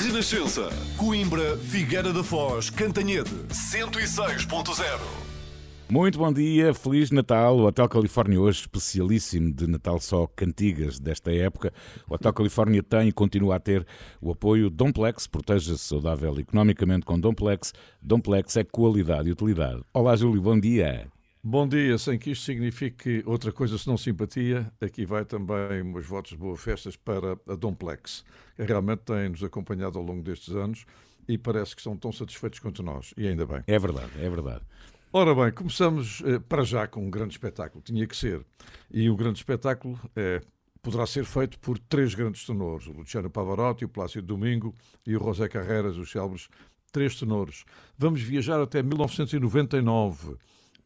Renascença. Coimbra, Figueira da Foz, Cantanhede. 106.0. Muito bom dia, Feliz Natal. O Hotel Califórnia hoje especialíssimo de Natal só cantigas desta época. O Hotel Califórnia tem e continua a ter o apoio Domplex, proteja-se saudável economicamente com Domplex. Domplex é qualidade e utilidade. Olá, Júlio, bom dia. Bom dia, sem que isto signifique outra coisa senão simpatia, aqui vai também meus votos de boas festas para a Domplex, que realmente tem-nos acompanhado ao longo destes anos e parece que estão tão satisfeitos quanto nós, e ainda bem. É verdade, é verdade. Ora bem, começamos eh, para já com um grande espetáculo, tinha que ser. E o grande espetáculo é, poderá ser feito por três grandes tenores, o Luciano Pavarotti, o Plácido Domingo e o José Carreras, os célebres três tenores. Vamos viajar até 1999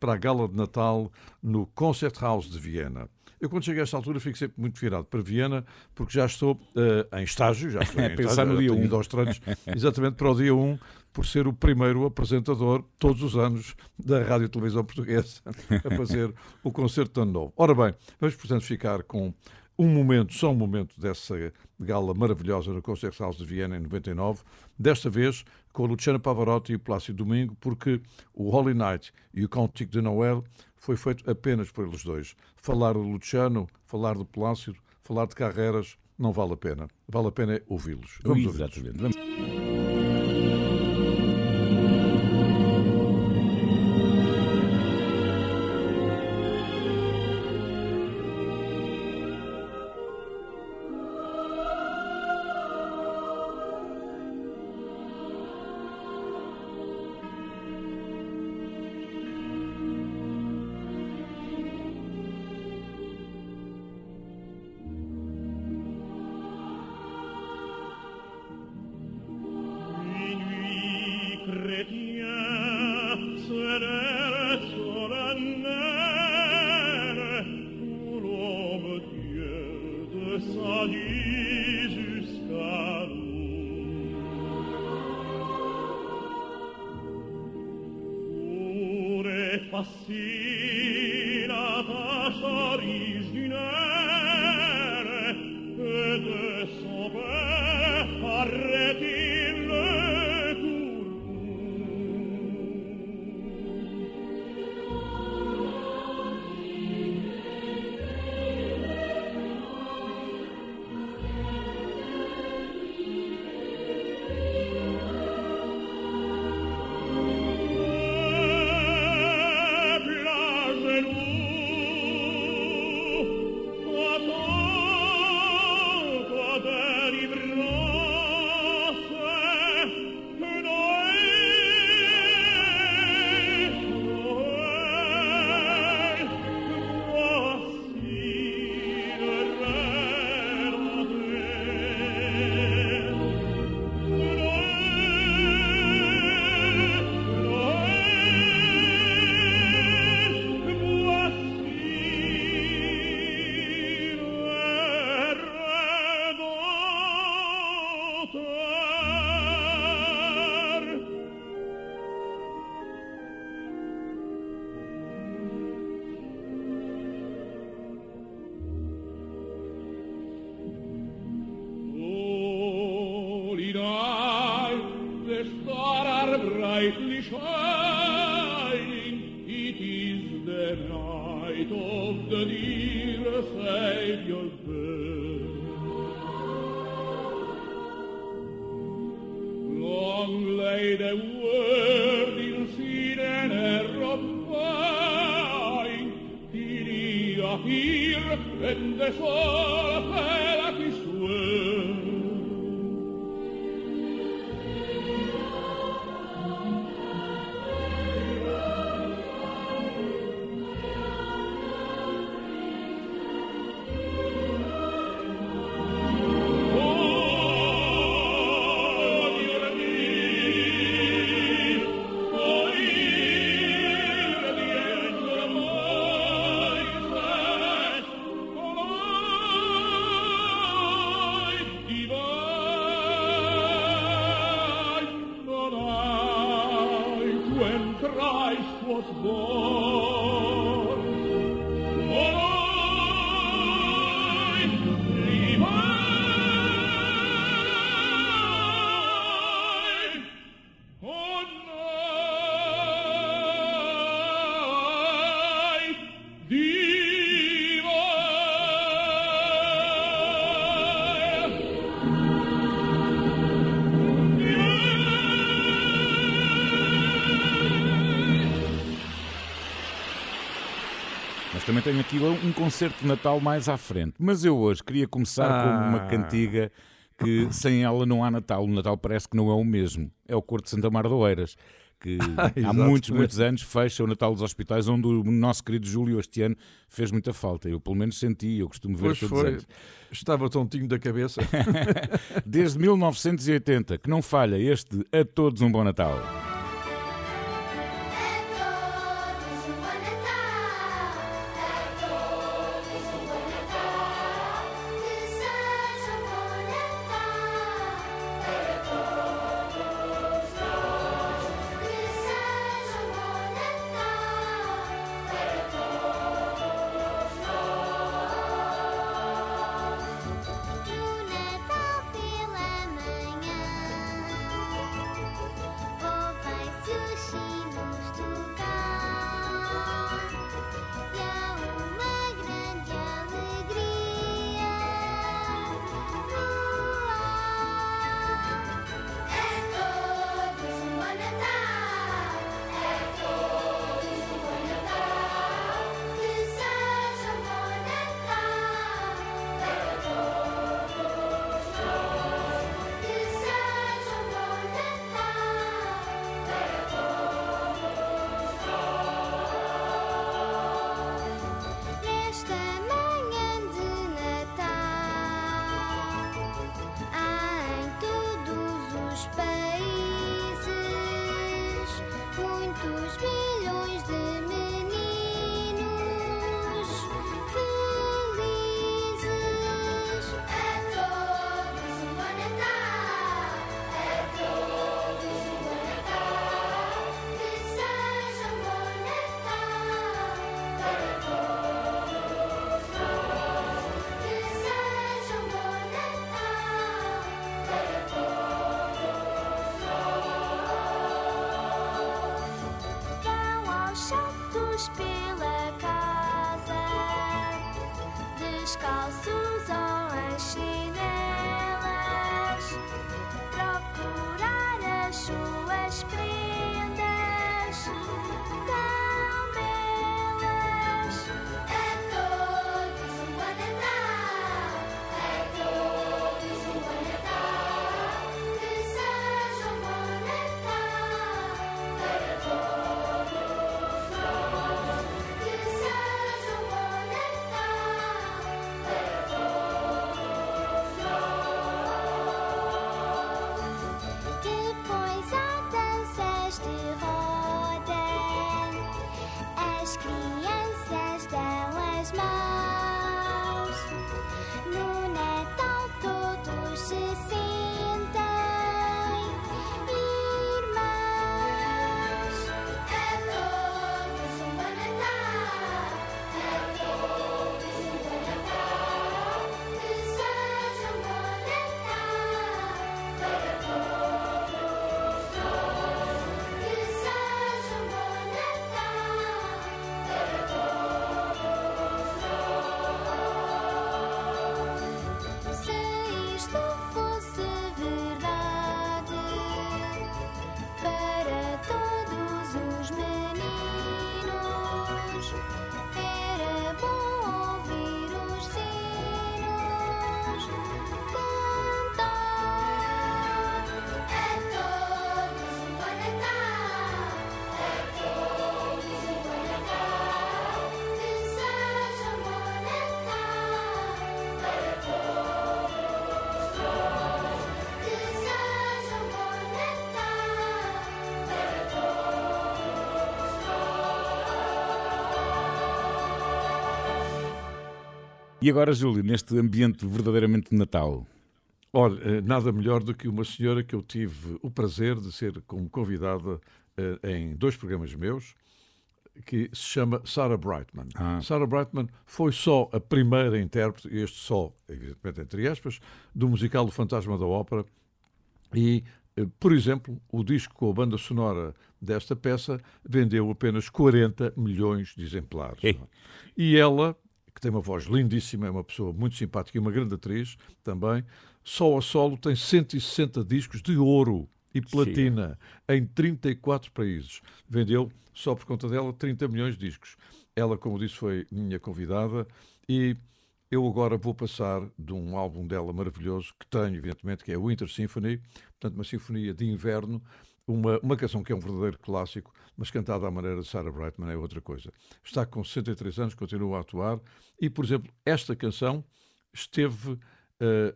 para a gala de Natal no Concerthaus de Viena. Eu, quando cheguei a esta altura, fico sempre muito virado para Viena, porque já estou uh, em estágio, já estou em Pensar estágio, no dia tenho um. ido aos treinos, exatamente para o dia 1, por ser o primeiro apresentador, todos os anos, da Rádio e Televisão Portuguesa, a fazer o concerto de ano novo. Ora bem, vamos, portanto, ficar com um momento, só um momento dessa gala maravilhosa no Concerthaus de Viena em 99, desta vez com o Luciano Pavarotti e o Plácido Domingo, porque o Holy Night e o Cantique de Noël foi feito apenas por eles dois. Falar do Luciano, falar do Plácido, falar de Carreras, não vale a pena. Vale a pena é ouvi-los. Vamos ouvi-los. Exatamente. Vamos. And um concerto de Natal mais à frente. Mas eu hoje queria começar ah. com uma cantiga que sem ela não há Natal. O Natal parece que não é o mesmo. É o Corte de Santa Mar de Oeiras que há muitos, muitos anos fecha o Natal dos Hospitais, onde o nosso querido Júlio este ano fez muita falta. Eu pelo menos senti, eu costumo ver pois todos foi. os anos. Estava tontinho da cabeça. Desde 1980, que não falha este A Todos um Bom Natal. E agora, Júlio, neste ambiente verdadeiramente de Natal? Olha, eh, nada melhor do que uma senhora que eu tive o prazer de ser como convidada eh, em dois programas meus, que se chama Sarah Brightman. Ah. Sarah Brightman foi só a primeira intérprete, este só, evidentemente entre aspas, do musical O Fantasma da Ópera. E, eh, por exemplo, o disco com a banda sonora desta peça vendeu apenas 40 milhões de exemplares. E ela tem uma voz lindíssima, é uma pessoa muito simpática e uma grande atriz também. Só a solo tem 160 discos de ouro e platina Sim. em 34 países. Vendeu, só por conta dela, 30 milhões de discos. Ela, como disse, foi minha convidada e eu agora vou passar de um álbum dela maravilhoso que tenho, evidentemente, que é Winter Symphony, portanto, uma sinfonia de inverno, uma, uma canção que é um verdadeiro clássico, mas cantada à maneira de Sarah Brightman é outra coisa. Está com 63 anos, continua a atuar e, por exemplo, esta canção esteve uh,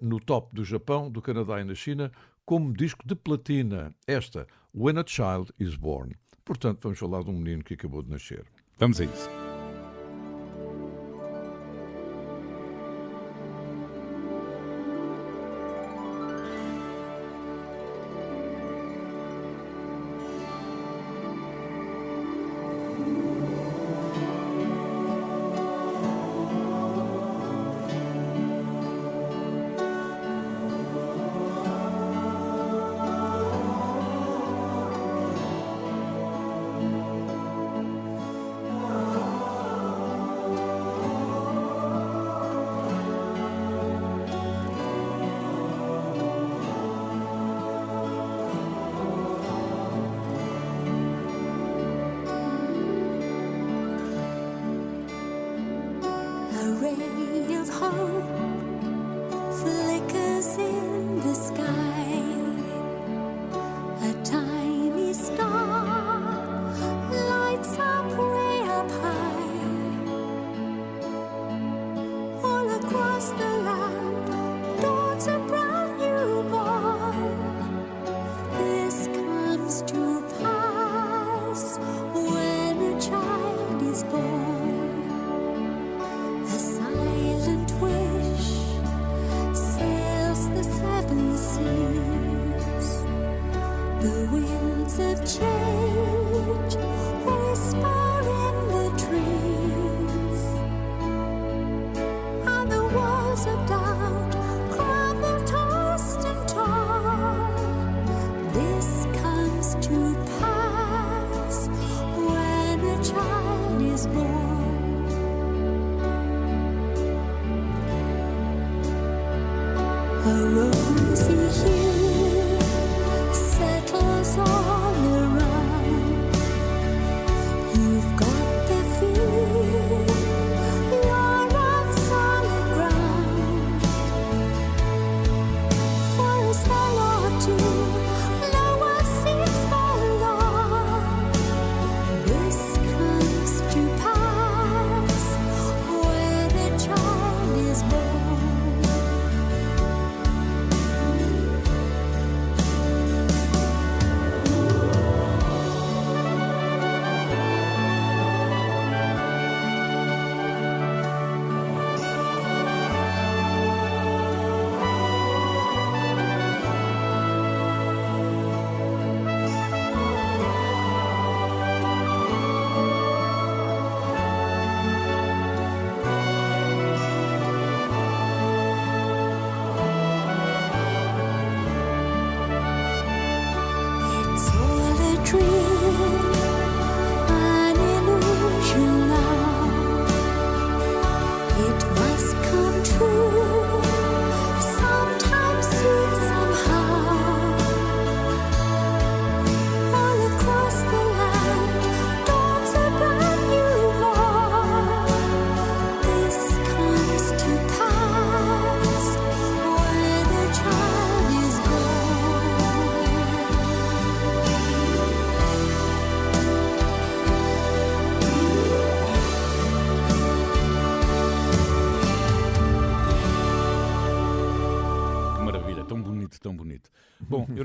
no top do Japão, do Canadá e na China como disco de platina. Esta, When a Child is Born. Portanto, vamos falar de um menino que acabou de nascer. Vamos a isso.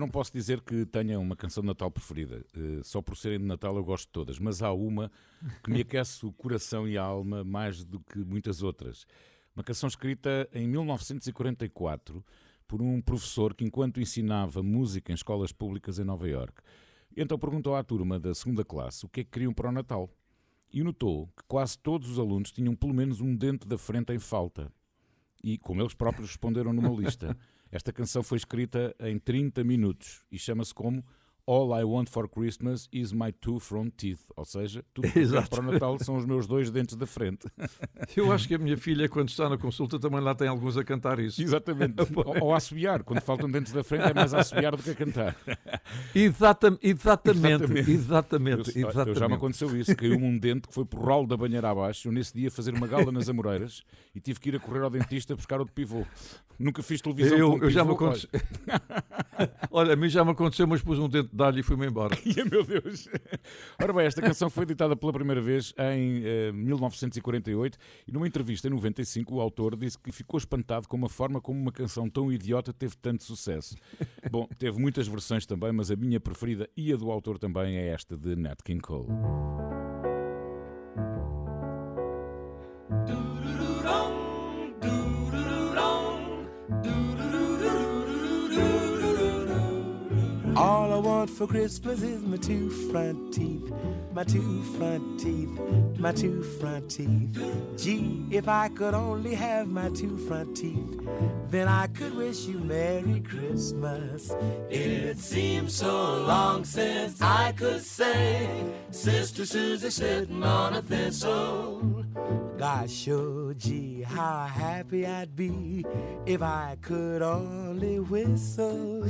Posso dizer que tenha uma canção de Natal preferida. Uh, só por serem de Natal eu gosto de todas, mas há uma que me aquece o coração e a alma mais do que muitas outras. Uma canção escrita em 1944 por um professor que, enquanto ensinava música em escolas públicas em Nova York, então perguntou à turma da segunda classe o que é que queriam para o Natal. E notou que quase todos os alunos tinham pelo menos um dente da frente em falta. E, como eles próprios responderam numa lista, Esta canção foi escrita em 30 minutos e chama-se como All I Want for Christmas is my two front teeth. Ou seja, tudo que eu para o Natal são os meus dois dentes da frente. Eu acho que a minha filha, quando está na consulta, também lá tem alguns a cantar isso. Exatamente. ou, ou a assobiar. Quando faltam dentes da frente, é mais a assobiar do que a cantar. Exatam, exatamente. Exatamente. exatamente, eu, exatamente. Eu já me aconteceu isso. Caiu-me um dente que foi por rolo da banheira abaixo. Eu, nesse dia, fazer uma gala nas Amoreiras e tive que ir a correr ao dentista buscar outro pivô. Nunca fiz televisão eu, com um eu já me aconteceu. Olha, a mim já me aconteceu, mas pus um dente de alho e fui-me embora. Meu Deus. Ora bem, esta canção foi editada pela primeira vez em uh, 1948 e numa entrevista em 95 o autor disse que ficou espantado com a forma como uma canção tão idiota teve tanto sucesso. Bom, teve muitas versões também, mas a minha preferida e a do autor também é esta de Nat King Cole. All I want for Christmas is my two front teeth, my two front teeth, my two front teeth. Gee, if I could only have my two front teeth, then I could wish you Merry Christmas. It seems so long since I could say, Sister Susie sitting on a thistle. Gosh, oh gee, how happy I'd be if I could only whistle.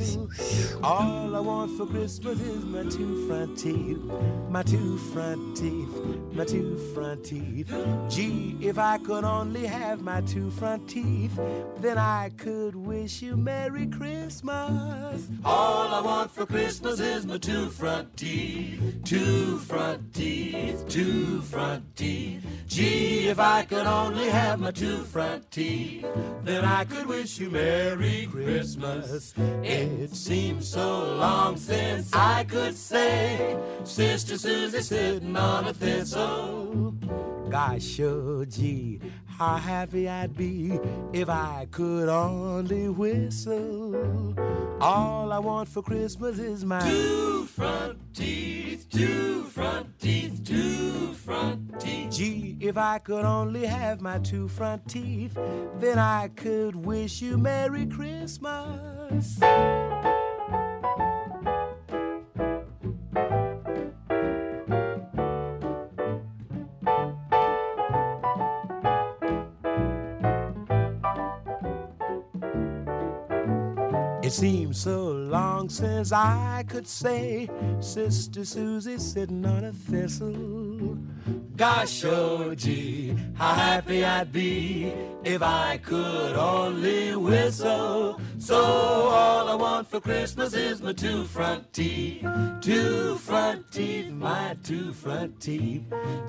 All all I want for Christmas is my two front teeth, my two front teeth, my two front teeth. Gee, if I could only have my two front teeth, then I could wish you Merry Christmas. All I want for Christmas is my two front teeth, two front teeth, two front teeth. Gee, if I could only have my two front teeth, then I could wish you Merry Christmas. It seems so long long since I could say, Sister Susie sitting on a thistle. Gosh, oh gee, how happy I'd be if I could only whistle. All I want for Christmas is my two front teeth, two front teeth, two front teeth. Gee, if I could only have my two front teeth, then I could wish you Merry Christmas. Seems so long since I could say, Sister Susie sitting on a thistle. Gosh, oh gee, how happy I'd be if I could only whistle. So all I want for Christmas is my two front teeth, two front teeth, my two front teeth.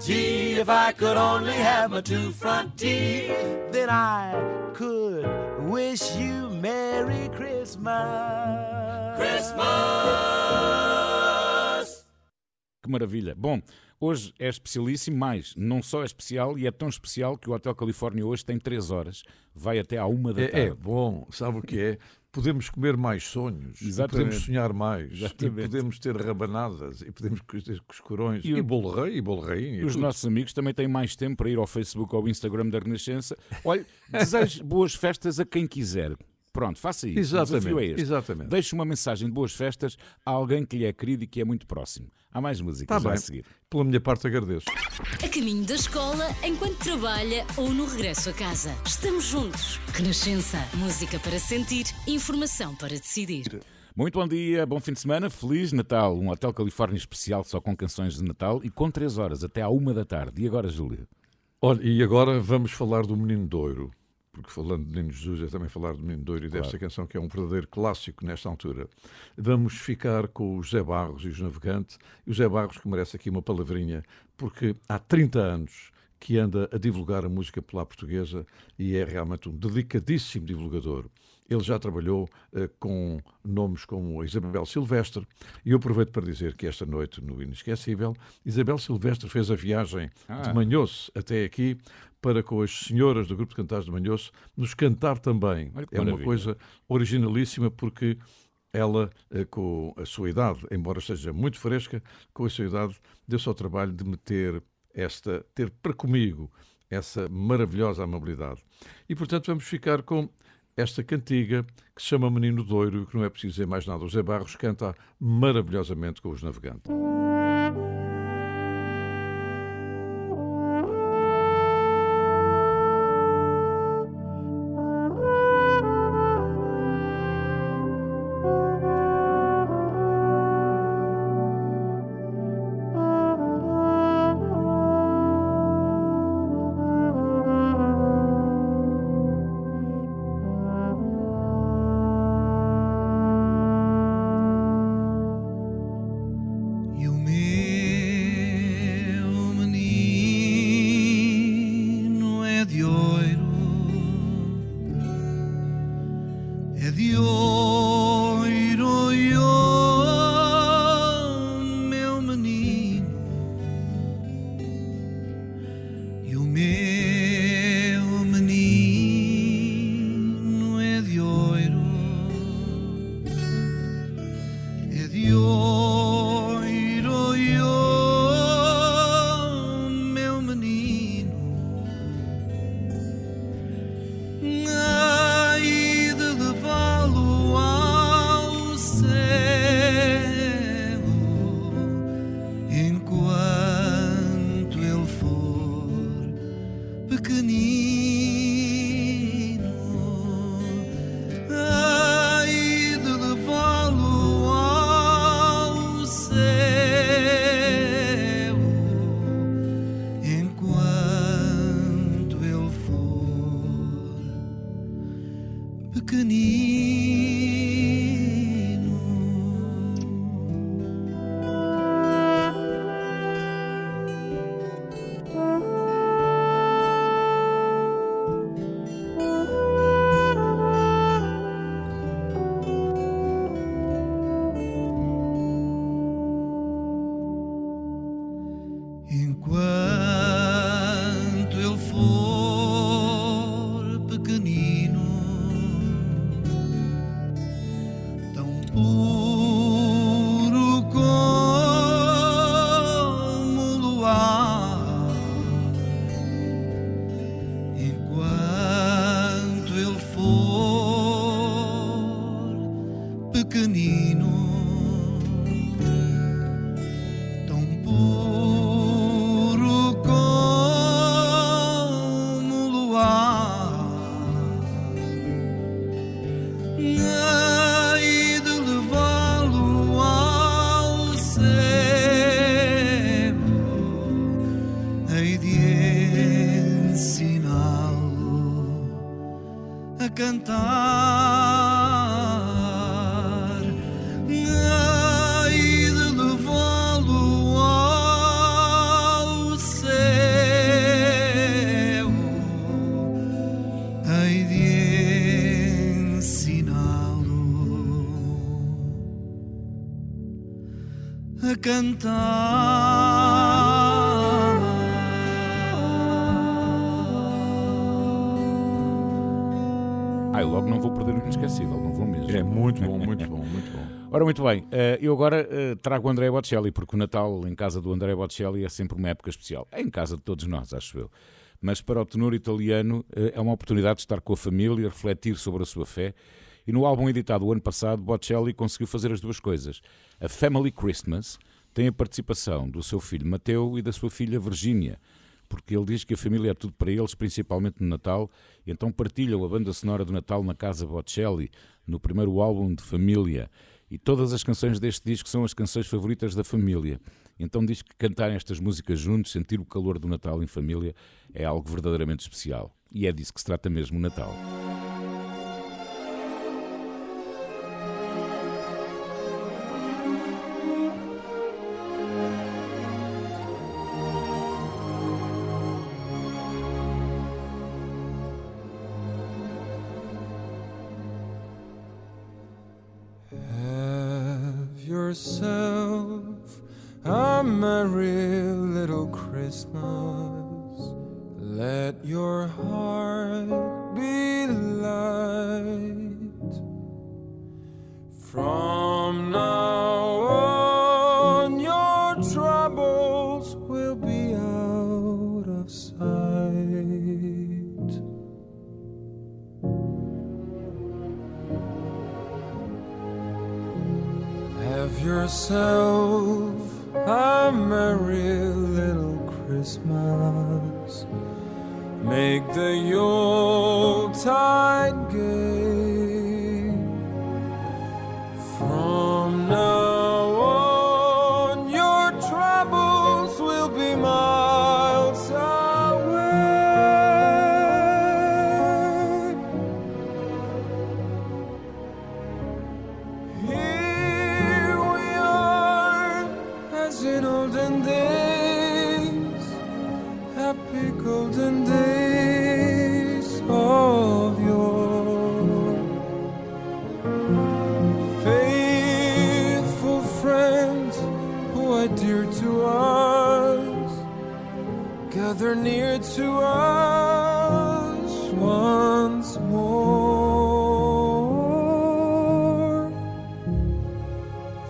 Gee, if I could only have my two front teeth, then I could wish you Merry Christmas. Christmas! Que maravilha. Bom, hoje é especialíssimo, mas não só é especial, e é tão especial que o Hotel Califórnia hoje tem 3 horas, vai até à uma da é, tarde. É bom, sabe o que é? Podemos comer mais sonhos, podemos sonhar mais, e podemos ter rabanadas, e podemos ter coscorões, e, e bolo rei, e bolo rainha. E os tudo. nossos amigos também têm mais tempo para ir ao Facebook ou ao Instagram da Renascença. Olha, desejo boas festas a quem quiser. Pronto, faça isso. Exatamente, é este. Exatamente. Deixe uma mensagem de boas festas a alguém que lhe é querido e que é muito próximo. Há mais música tá a seguir. Pela minha parte, agradeço. A caminho da escola, enquanto trabalha ou no regresso a casa. Estamos juntos. Renascença. Música para sentir, informação para decidir. Muito bom dia, bom fim de semana, Feliz Natal. Um Hotel Califórnia especial só com canções de Natal e com 3 horas até à 1 da tarde. E agora, Júlia? Olha, e agora vamos falar do Menino Doiro porque falando de Menino Jesus é também falar do Menino Douro e claro. desta canção que é um verdadeiro clássico nesta altura. Vamos ficar com o José Barros e os Navegantes, e o José Barros que merece aqui uma palavrinha, porque há 30 anos que anda a divulgar a música popular portuguesa e é realmente um dedicadíssimo divulgador. Ele já trabalhou uh, com nomes como Isabel Silvestre e eu aproveito para dizer que esta noite, no Inesquecível, Isabel Silvestre fez a viagem ah. de Manhoso até aqui para com as senhoras do Grupo de Cantares de Manhoso nos cantar também. É uma coisa originalíssima porque ela, uh, com a sua idade, embora seja muito fresca, com a sua idade, deu-se ao trabalho de meter esta, ter para comigo essa maravilhosa amabilidade. E portanto vamos ficar com esta cantiga que se chama Menino Doiro e que não é preciso dizer mais nada. O José Barros canta maravilhosamente com os navegantes. Ora, muito bem, eh, eu agora eh, trago o André Bocelli, porque o Natal em casa do André Bocelli é sempre uma época especial. É em casa de todos nós, acho eu. Mas para o tenor italiano eh, é uma oportunidade de estar com a família, refletir sobre a sua fé. E no álbum editado o ano passado, Bocelli conseguiu fazer as duas coisas. A Family Christmas tem a participação do seu filho Mateu e da sua filha Virgínia, porque ele diz que a família é tudo para eles, principalmente no Natal, então partilham a banda sonora do Natal na Casa Bocelli, no primeiro álbum de família. E todas as canções deste disco são as canções favoritas da família. Então diz que cantar estas músicas juntos, sentir o calor do Natal em família, é algo verdadeiramente especial. E é disso que se trata mesmo o Natal. merry little Christmas. Let your heart be light. From now on, your troubles will be out of sight. Have yourself merry little Christmas. Make the Yuletide to us once more.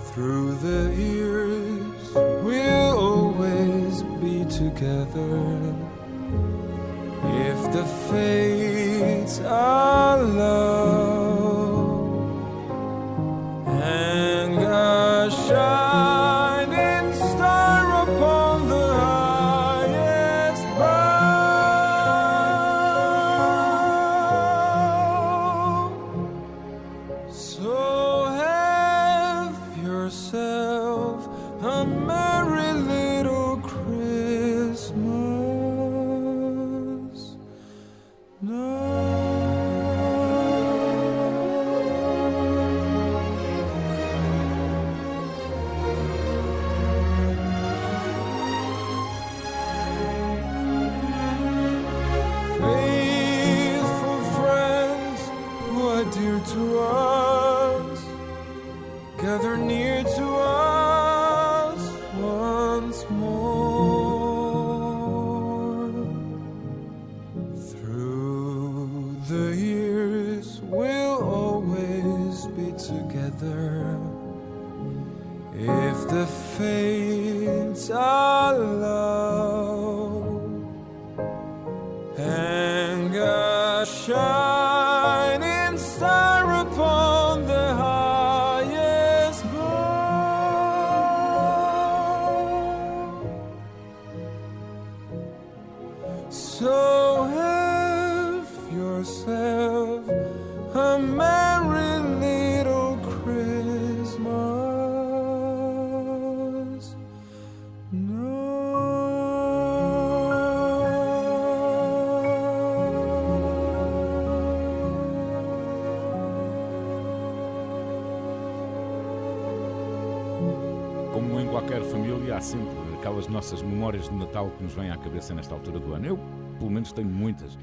Through the years, we'll always be together. If the fates allow, hang a shining nossas memórias de Natal que nos vêm à cabeça nesta altura do ano. Eu, pelo menos, tenho muitas,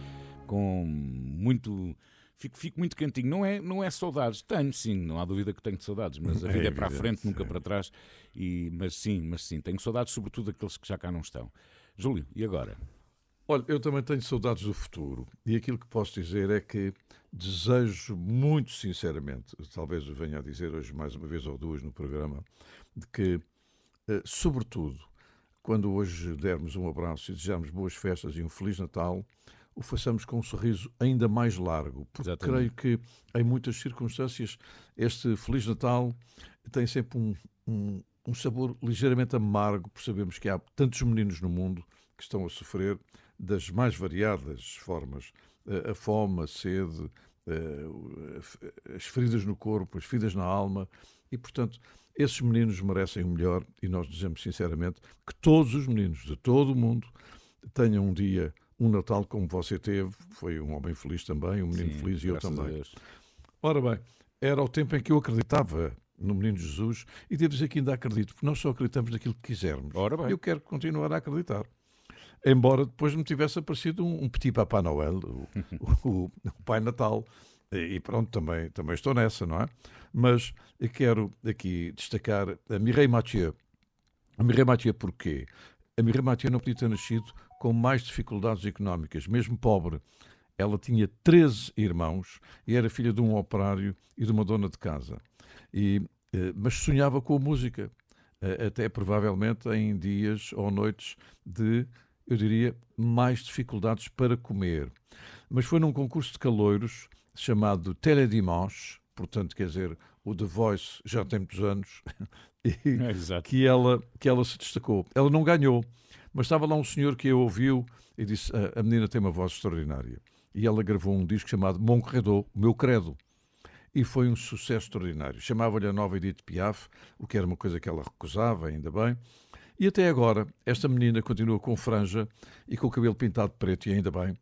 com muito. Fico, fico muito cantinho. Não é, não é saudades. Tenho, sim, não há dúvida que tenho saudades, mas a É vida é, para a frente, nunca é. para trás. E, mas sim, mas sim, tenho saudades, sobretudo daqueles que já cá não estão. Júlio, e agora? Olha, eu também tenho saudades do futuro e aquilo que posso dizer é que desejo muito sinceramente, talvez venha a dizer hoje mais uma vez ou duas no programa, de que, eh, sobretudo, quando hoje dermos um abraço e desejamos boas festas e um Feliz Natal, o façamos com um sorriso ainda mais largo, porque Exatamente. creio que em muitas circunstâncias este Feliz Natal tem sempre um, um, um sabor ligeiramente amargo, por sabermos que há tantos meninos no mundo que estão a sofrer das mais variadas formas. Eh, A fome, a sede, eh, as feridas no corpo, as feridas na alma. E, portanto, esses meninos merecem o melhor e nós dizemos sinceramente que todos os meninos de todo o mundo tenham um dia, um Natal como você teve. Foi um homem feliz também, um menino Sim, feliz e eu também. Ora bem, era o tempo em que eu acreditava no Menino Jesus e devo dizer que ainda acredito, porque nós só acreditamos naquilo que quisermos. Ora bem. Eu quero continuar a acreditar. Embora depois me tivesse aparecido um, um petit Papai Noel, o, o- o Pai Natal, e pronto, também, também estou nessa, não é? Mas quero aqui destacar a Mireille Mathieu. A Mireille Mathieu porquê? A Mireille Mathieu não podia ter nascido com mais dificuldades económicas, mesmo pobre. Ela tinha 13 irmãos e era filha de um operário e de uma dona de casa. E, eh, mas sonhava com a música, eh, até provavelmente em dias ou noites de, eu diria, mais dificuldades para comer. Mas foi num concurso de caloiros chamado Teledimanche, portanto, quer dizer, o The Voice já tem muitos anos, e É, que ela, que ela se destacou. Ela não ganhou, mas estava lá um senhor que a ouviu e disse: "A- A menina tem uma voz extraordinária. E ela gravou um disco chamado Mon Credo, meu credo. E foi um sucesso extraordinário. Chamava-lhe a nova Edith Piaf, o que era uma coisa que ela recusava, ainda bem. E até agora, esta menina continua com franja e com o cabelo pintado de preto, e ainda bem.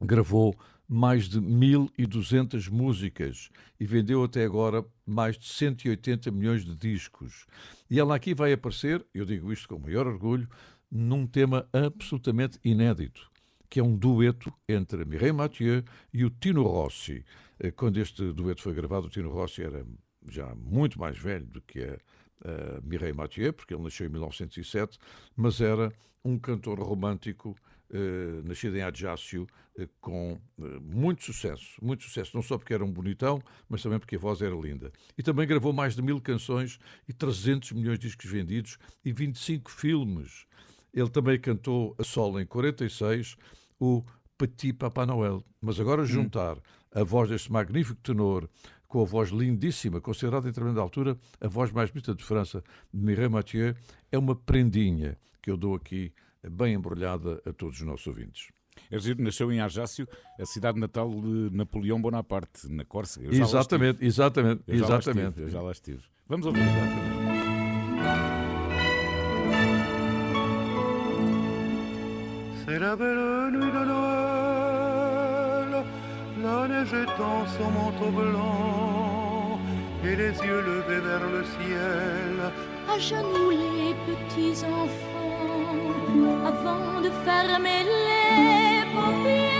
Gravou mais de 1.200 músicas e vendeu até agora mais de 180 milhões de discos. E ela aqui vai aparecer, eu digo isto com o maior orgulho, num tema absolutamente inédito, que é um dueto entre Mireille Mathieu e o Tino Rossi. Eh, Quando este dueto foi gravado, o Tino Rossi era já muito mais velho do que a, Mireille Mathieu, porque ele nasceu em 1907, mas era um cantor romântico eh, nascido em Adjácio, eh, com eh, muito sucesso, muito sucesso, não só porque era um bonitão, mas também porque a voz era linda. E também gravou mais de mil canções e 300 milhões de discos vendidos e 25 filmes. Ele também cantou a solo em 46 o Petit Papa Noel. Mas agora juntar a voz deste magnífico tenor com a voz lindíssima, considerada em determinada altura a voz mais bonita de França, de Mireille Mathieu, é uma prendinha que eu dou aqui bem embrulhada a todos os nossos ouvintes. É giro, nasceu em Arjácio, a cidade natal de Napoleão Bonaparte, na Córcega. Eu já lá Exatamente, exatamente. Eu já lá exatamente. estive, eu já lá estive. Vamos ouvir. C'est la belle nuit de Noël, la neige étend son manteau blanc et les yeux levés vers le ciel. à genoux les petits enfants avant de fermer les paupières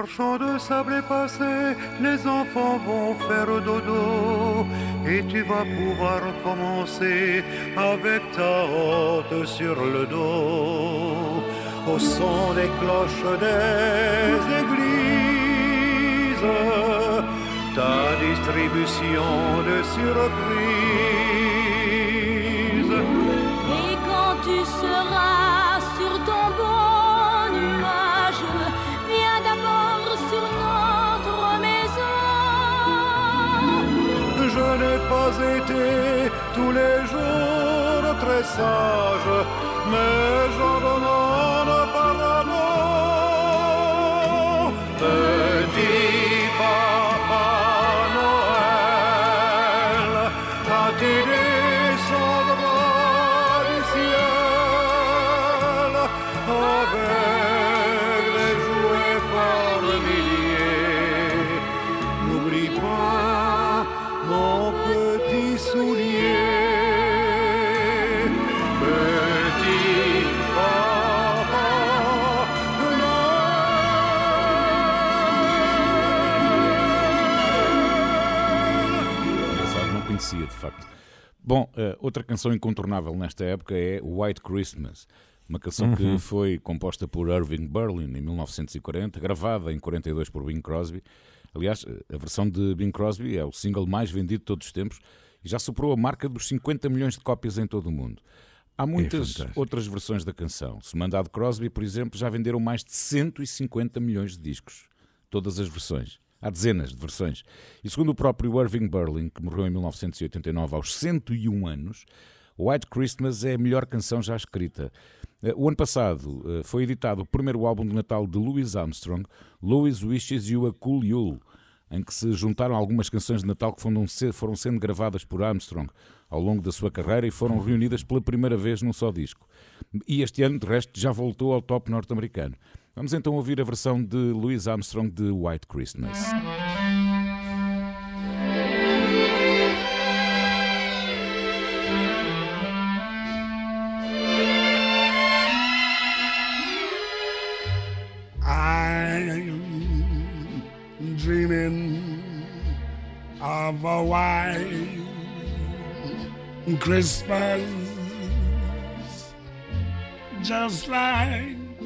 marchand de sable est passé, les enfants vont faire dodo et tu vas pouvoir commencer avec ta hôte sur le dos au son des cloches des églises ta distribution de surprises. Et quand tu seras n'ai pas été tous les jours très sage, mais j'en demande Bom, uh, outra canção incontornável nesta época é White Christmas, uma canção uhum. que foi composta por Irving Berlin em 1940, gravada em 42 por Bing Crosby. Aliás, a versão de Bing Crosby é o single mais vendido de todos os tempos e já superou a marca dos 50 milhões de cópias em todo o mundo. Há muitas é outras versões da canção. Se mandado Crosby, por exemplo, já venderam mais de 150 milhões de discos. Todas as versões. Há dezenas de versões. E segundo o próprio Irving Berlin, que morreu em 1989 aos 101 anos, White Christmas é a melhor canção já escrita. Eh, o ano passado eh, foi editado o primeiro álbum de Natal de Louis Armstrong, Louis Wishes You a Cool Yule, em que se juntaram algumas canções de Natal que foram sendo gravadas por Armstrong ao longo da sua carreira e foram reunidas pela primeira vez num só disco. E este ano, de resto, já voltou ao top norte-americano. Vamos então ouvir a versão de Louis Armstrong de White Christmas. I'm dreaming of a white Christmas just like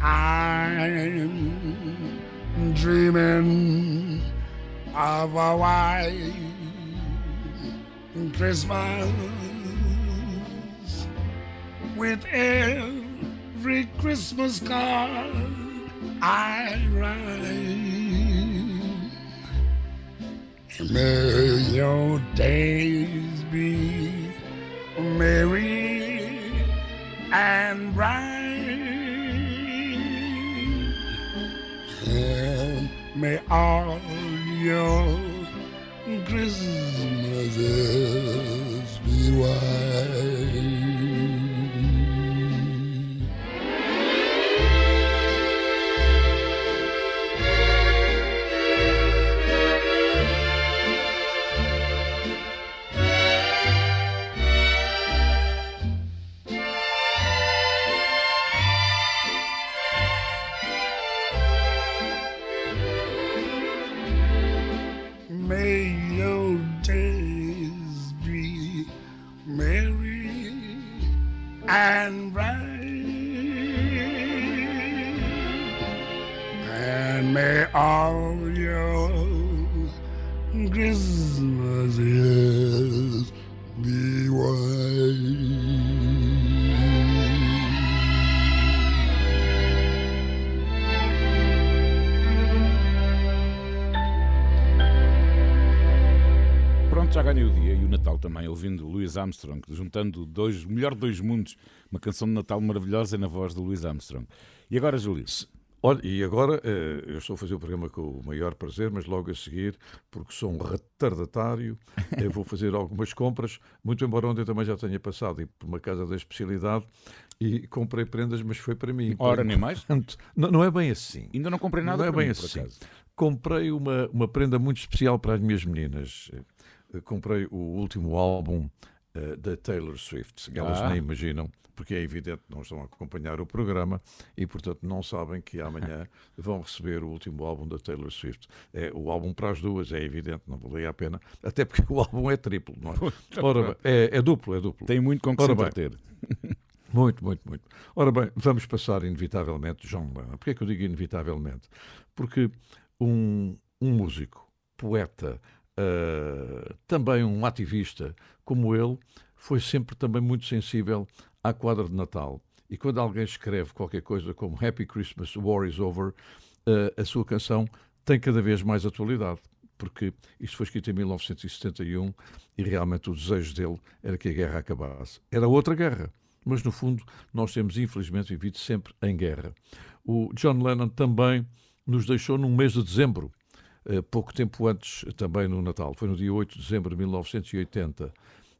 I'm dreaming of a white Christmas with every Christmas card I write. May your days be merry and bright. May all your Christmases be white. Louis Armstrong, juntando dois, melhor de dois mundos, uma canção de Natal maravilhosa na voz de Louis Armstrong. E agora, Júlio? Olha, e agora eh, eu estou a fazer o programa com o maior prazer, mas logo a seguir, porque sou um retardatário, eu vou fazer algumas compras, muito embora ontem também já tenha passado por uma casa da especialidade e comprei prendas, mas foi para mim. Ora, nem mais? Não, não é bem assim. Ainda não comprei nada Não é bem mim, assim. Comprei uma, uma prenda muito especial para as minhas meninas. Eh, comprei o último álbum uh, da Taylor Swift. Elas ah. nem imaginam, porque é evidente que não estão a acompanhar o programa e, portanto, não sabem que amanhã vão receber o último álbum da Taylor Swift. É o álbum para as duas, é evidente, não valia a pena, até porque o álbum é triplo, não é? Ora, é, é duplo, é duplo. Tem muito com que Ora se ter. Muito, muito, muito. Ora bem, vamos passar inevitavelmente, João Lennon. Porquê é que eu digo inevitavelmente? Porque um, um músico, poeta, uh, também um ativista como ele, foi sempre também muito sensível à quadra de Natal. E quando alguém escreve qualquer coisa como Happy Christmas, War is Over, uh, a sua canção tem cada vez mais atualidade. Porque isto foi escrito em 1971 e realmente o desejo dele era que a guerra acabasse. Era outra guerra, mas no fundo nós temos infelizmente vivido sempre em guerra. O John Lennon também nos deixou num mês de dezembro eh, pouco tempo antes, também no Natal. Foi no dia 8 de dezembro de 1980.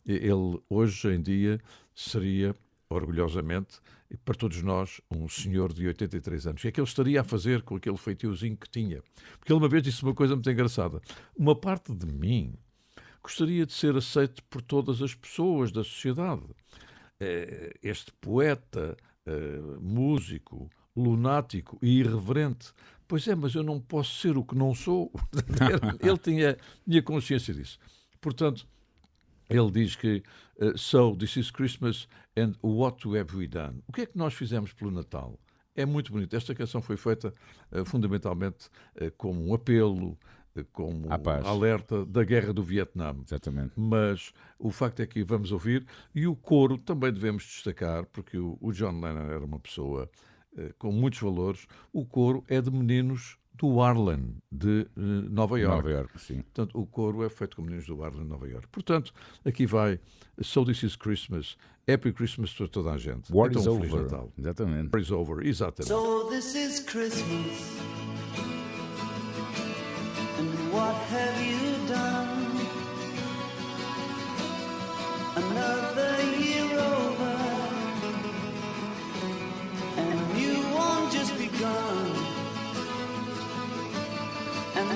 Ele, hoje em dia, seria, orgulhosamente, para todos nós, um senhor de 83 anos. O que é que ele estaria a fazer com aquele feitiozinho que tinha? Porque ele uma vez disse uma coisa muito engraçada. Uma parte de mim gostaria de ser aceito por todas as pessoas da sociedade. Eh, este poeta, eh, músico, lunático e irreverente. Pois é, mas eu não posso ser o que não sou. ele tinha, tinha consciência disso. Portanto, ele diz que uh, So, this is Christmas and what have we done? O que é que nós fizemos pelo Natal? É muito bonito. Esta canção foi feita uh, fundamentalmente uh, como um apelo, como um alerta da guerra do Vietnã. Exatamente. Mas o facto é que vamos ouvir, e o coro também devemos destacar, porque o, o John Lennon era uma pessoa com muitos valores. O coro é de meninos do Harlem de uh, Nova York. Nova York, sim. Portanto, o coro é feito com meninos do Harlem de Nova York. Portanto, aqui vai So This Is Christmas, Happy Christmas para toda a gente. War então, is Feliz over. Natal. Exatamente. War is over, exatamente. So this is Christmas. And what have you done? Another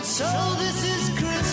so this is Christmas.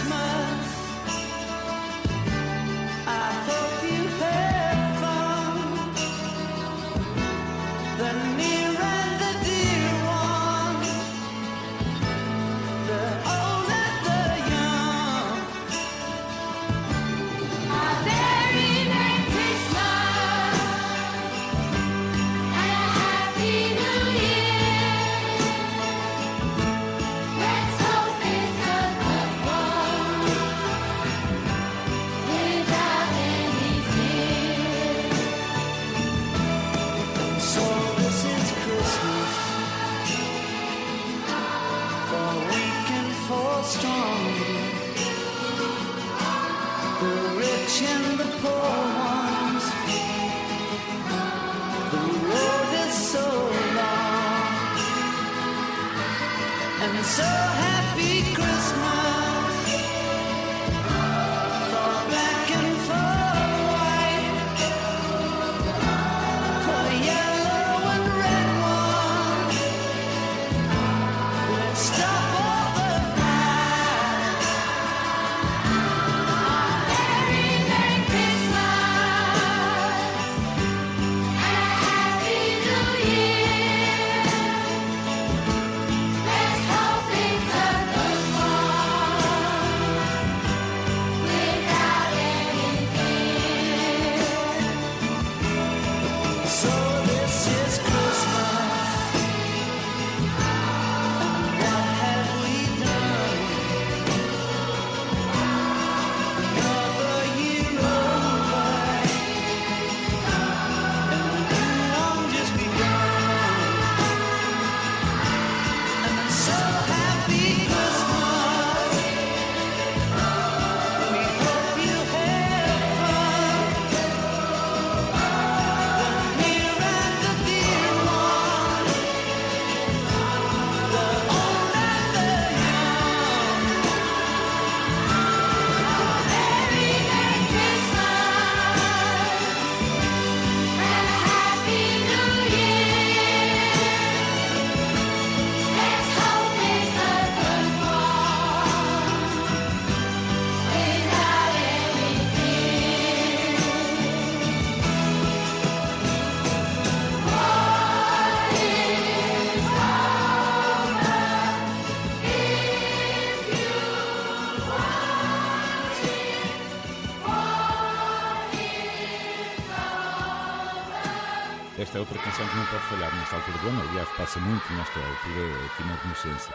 Nesta altura do ano, aliás, passa muito nesta altura aqui na Renascença.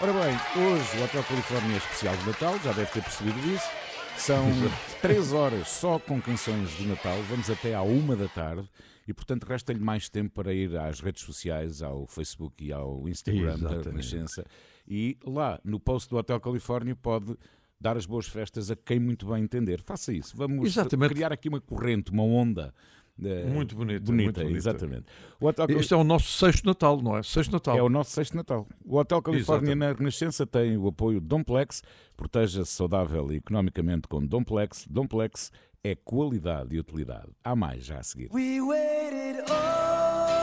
Ora bem, hoje o Hotel Califórnia é especial de Natal, já deve ter percebido isso. São três horas só com canções de Natal, vamos até à uma da tarde e, portanto, resta-lhe mais tempo para ir às redes sociais, ao Facebook e ao Instagram da Exatamente. Renascença. E lá, no post do Hotel Califórnia, pode dar as boas festas a quem muito bem entender. Faça isso. Vamos Exatamente. criar aqui uma corrente, uma onda Muito bonita, bonita, muito bonita. exatamente. O Hotel Cali- Este é o nosso sexto Natal, não é? Sexto Natal. É o nosso sexto Natal. O Hotel Califórnia na Renascença tem o apoio Domplex. Proteja-se saudável e economicamente com Domplex. Domplex é qualidade e utilidade. Há mais já a seguir. We waited all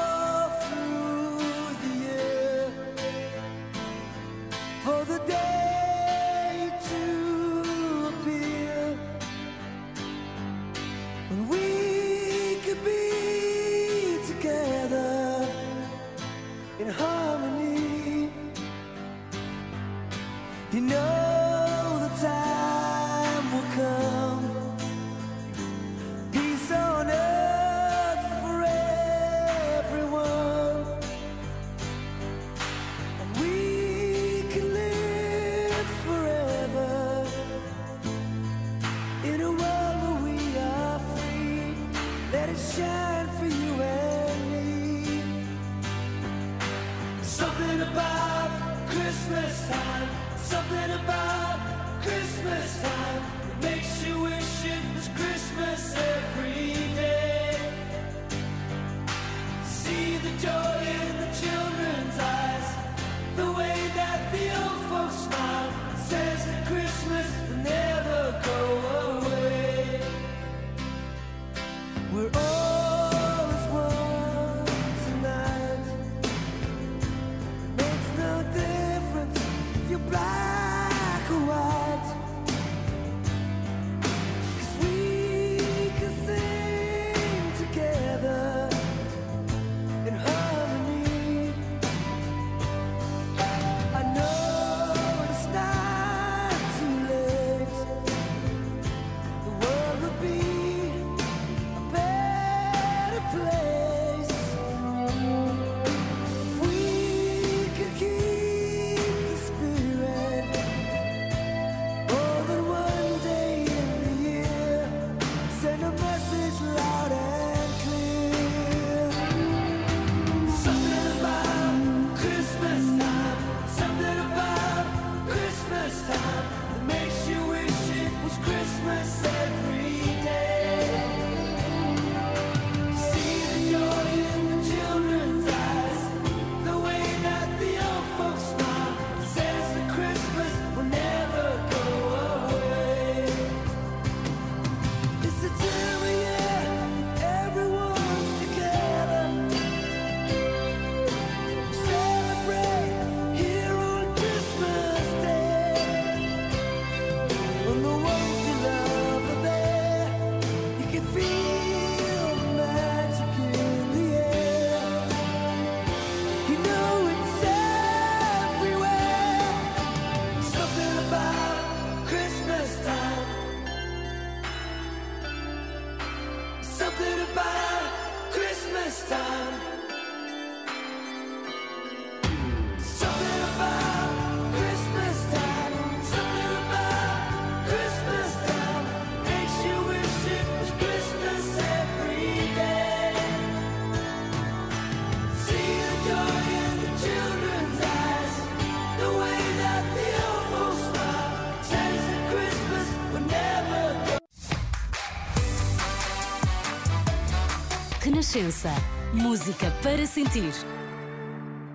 Renascença. Música para sentir.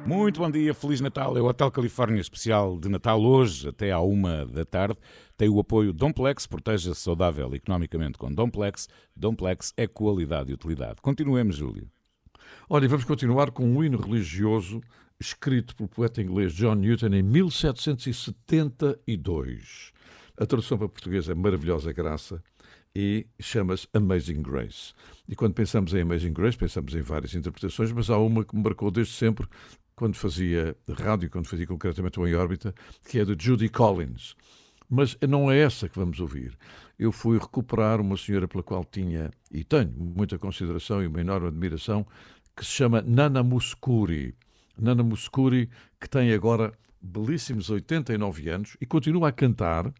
Muito bom dia, Feliz Natal. É o Hotel Califórnia Especial de Natal hoje, até à uma da tarde. Tem o apoio Domplex, proteja-se saudável economicamente com Domplex. Domplex é qualidade e utilidade. Continuemos, Júlio. Olha, e vamos continuar com um hino religioso escrito pelo poeta inglês John Newton em 1772. A tradução para português é Maravilhosa Graça e chama-se Amazing Grace. E quando pensamos em Amazing Grace, pensamos em várias interpretações, mas há uma que me marcou desde sempre, quando fazia rádio, quando fazia concretamente o Em Órbita, que é de Judy Collins. Mas não é essa que vamos ouvir. Eu fui recuperar uma senhora pela qual tinha e tenho muita consideração e uma enorme admiração, que se chama Nana Muscuri. Nana Muscuri, que tem agora belíssimos 89 anos e continua a cantar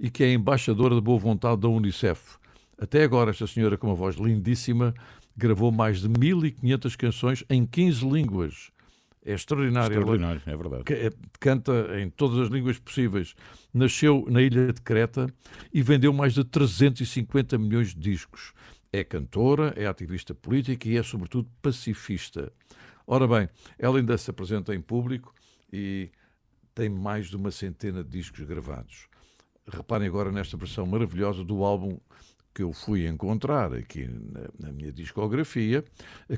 e que é embaixadora de boa vontade da Unicef. Até agora, esta senhora, com uma voz lindíssima, gravou mais de 1500 canções em 15 línguas. É extraordinário. Extraordinário, é verdade. Ca- Canta em todas as línguas possíveis. Nasceu na ilha de Creta e vendeu mais de 350 milhões de discos. É cantora, é ativista política e é, sobretudo, pacifista. Ora bem, ela ainda se apresenta em público e tem mais de uma centena de discos gravados. Reparem agora nesta versão maravilhosa do álbum que eu fui encontrar aqui na, na minha discografia,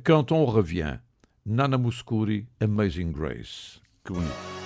Quand on revient, Nana Muscuri, Amazing Grace. Que bonito.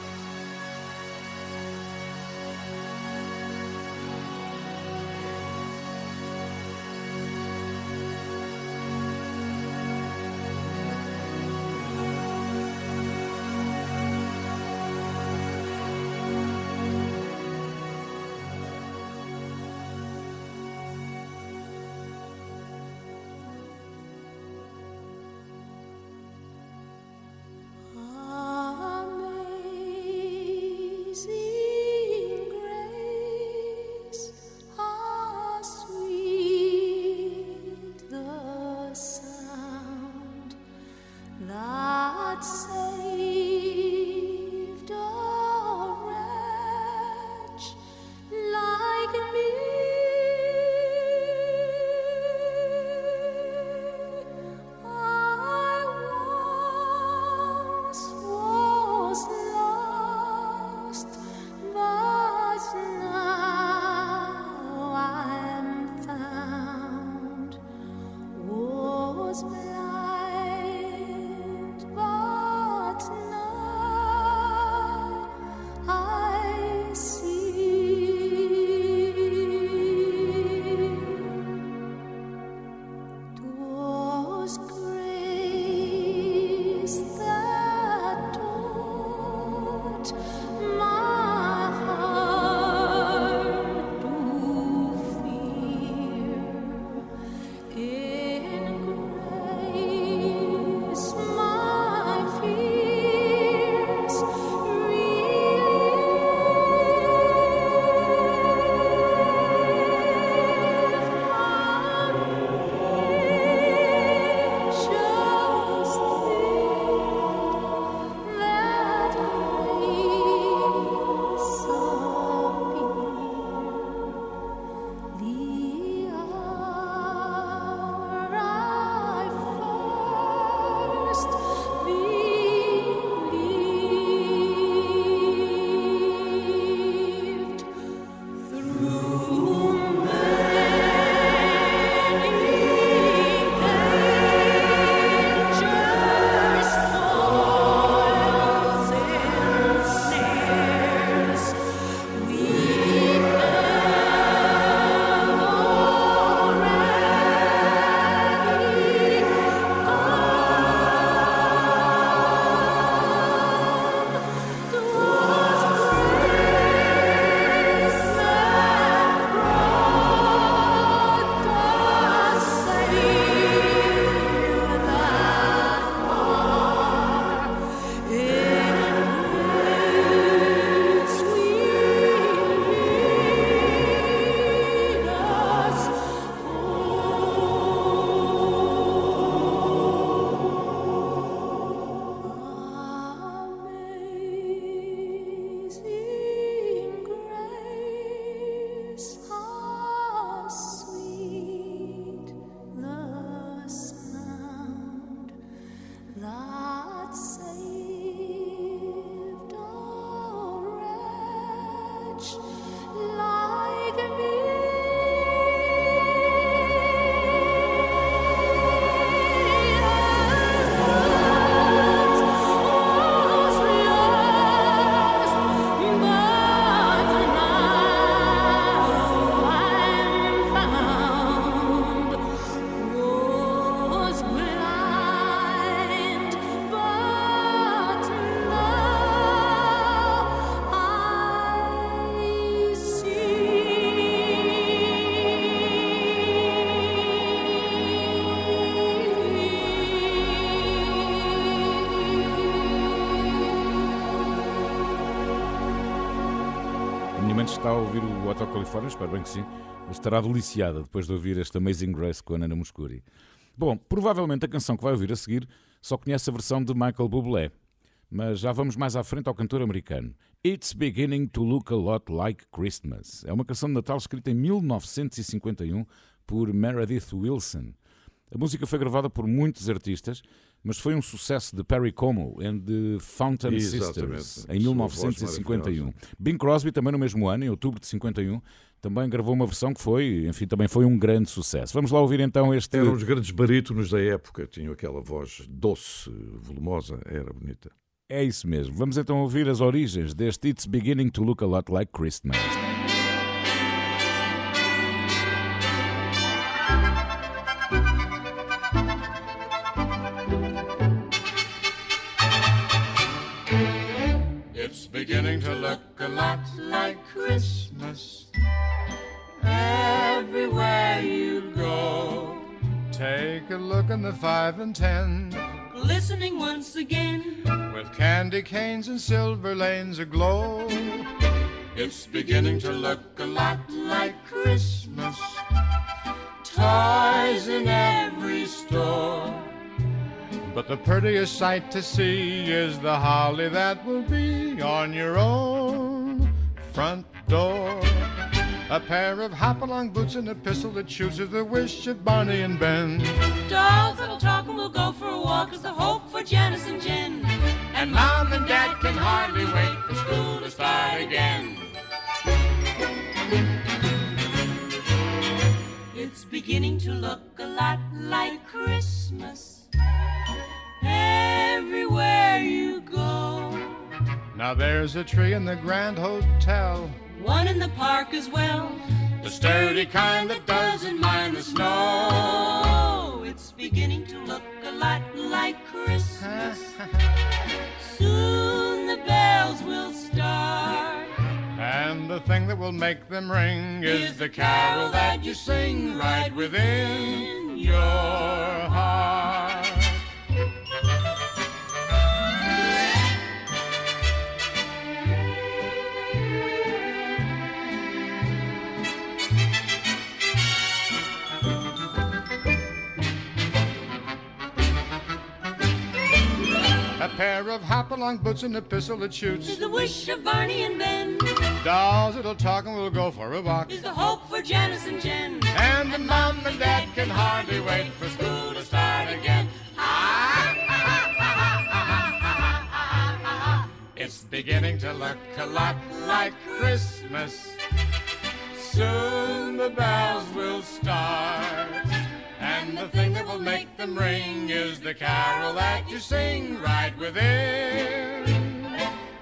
Está a ouvir o Hotel Califórnia, espero bem que sim, estará deliciada depois de ouvir este Amazing Grace com a Nana Muscuri. Bom, provavelmente a canção que vai ouvir a seguir só conhece a versão de Michael Bublé, mas já vamos mais à frente ao cantor americano. It's Beginning to Look a Lot Like Christmas. É uma canção de Natal escrita em 1951 por Meredith Wilson. A música foi gravada por muitos artistas, mas foi um sucesso de Perry Como and the Fountain Exatamente. Sisters em Sua voz 1951. maravilhosa. Bing Crosby, também no mesmo ano, em outubro de 51, também gravou uma versão que foi, enfim, também foi um grande sucesso. Vamos lá ouvir então este. Eram os grandes barítonos da época, tinham aquela voz doce, volumosa, era bonita. É isso mesmo. Vamos então ouvir as origens deste It's Beginning to Look a Lot Like Christmas. Look a lot like Christmas everywhere you go. Take a look in the five and ten Listening once again. with candy canes and silver lanes aglow. It's beginning to look a lot like Christmas. Toys in every store. But the prettiest sight to see is the holly that will be on your own front door. A pair of hop-along boots and a pistol that shoots is the wish of Barney and Ben. Dolls that'll talk and we'll go for a walk is the hope for Janice and Jen. And Mom and Dad can hardly wait for school to start again. It's beginning to look a lot like Christmas everywhere you go. Now there's a tree in the Grand Hotel. One in the park as well. The sturdy kind that doesn't mind the snow. It's beginning to look a lot like Christmas. Soon the bells will start. And the thing that will make them ring is the carol that you sing right within your heart. Pair of hop-along boots and a pistol that shoots. Is the wish of Barney and Ben. Dolls that'll talk and we'll go for a walk. Is the hope for Janice and Jen. And the mom and dad can hardly wait for school to start again. It's beginning to look a lot like Christmas. Soon the bells will start. And the thing that will make them ring is the carol that you sing right within.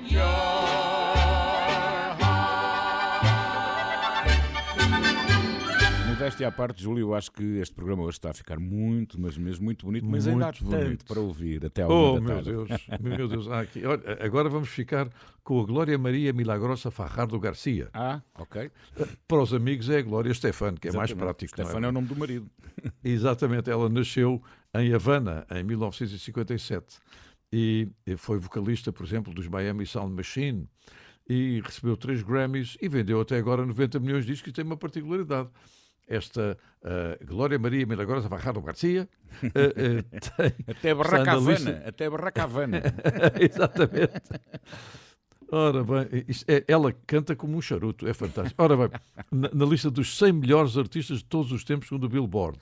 Your Modéstia à parte, Júlio, eu acho que este programa hoje está a ficar muito, mas mesmo muito bonito, mas ainda há Muito tanto bonito. para ouvir até ao Oh, meu tarde. Deus, meu Deus. há aqui. Olha, agora vamos ficar com a Glória Maria Milagrosa Fajardo Garcia. Ah, ok. Para os amigos é a Glória Stefano, que é mais Exatamente. prático. não Stefano é o nome do marido. Exatamente, ela nasceu em Havana em 1957 e foi vocalista, por exemplo, dos Miami Sound Machine e recebeu três Grammys e vendeu até agora 90 milhões de discos e tem uma particularidade. Esta ah, Glória Maria Milagrosa Fajardo Garcia ah, ah, tem, Até está Barraca na lista- Havana. Até Barraca Havana. Exatamente. Ora bem, é- ela canta como um charuto, é fantástico. Ora bem, na, na lista dos 100 melhores artistas de todos os tempos, segundo o Billboard.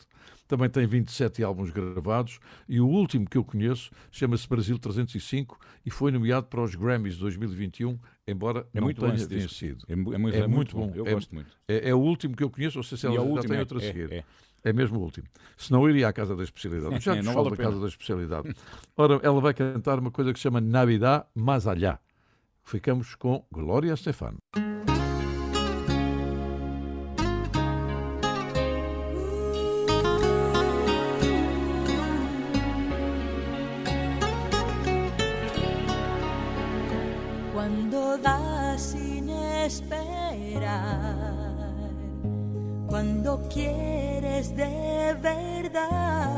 Também tem 27 álbuns gravados e o último que eu conheço chama-se Brasil 305 e foi nomeado para os Grammys de 2021, embora É não muito bom tenha vencido. É é muito- é muito bom. Eu É- gosto muito. É, é o último que eu conheço, ou se ela é o já último, tem é- outra a é- seguir. é. Mesmo o último. Se não iria à Casa da Especialidade. Já É, não vale da Casa da Especialidade. Ora, ela vai cantar uma coisa que se chama Navidad Más Allá. Ficamos com Glória Stefano. Cuando quieres de verdad,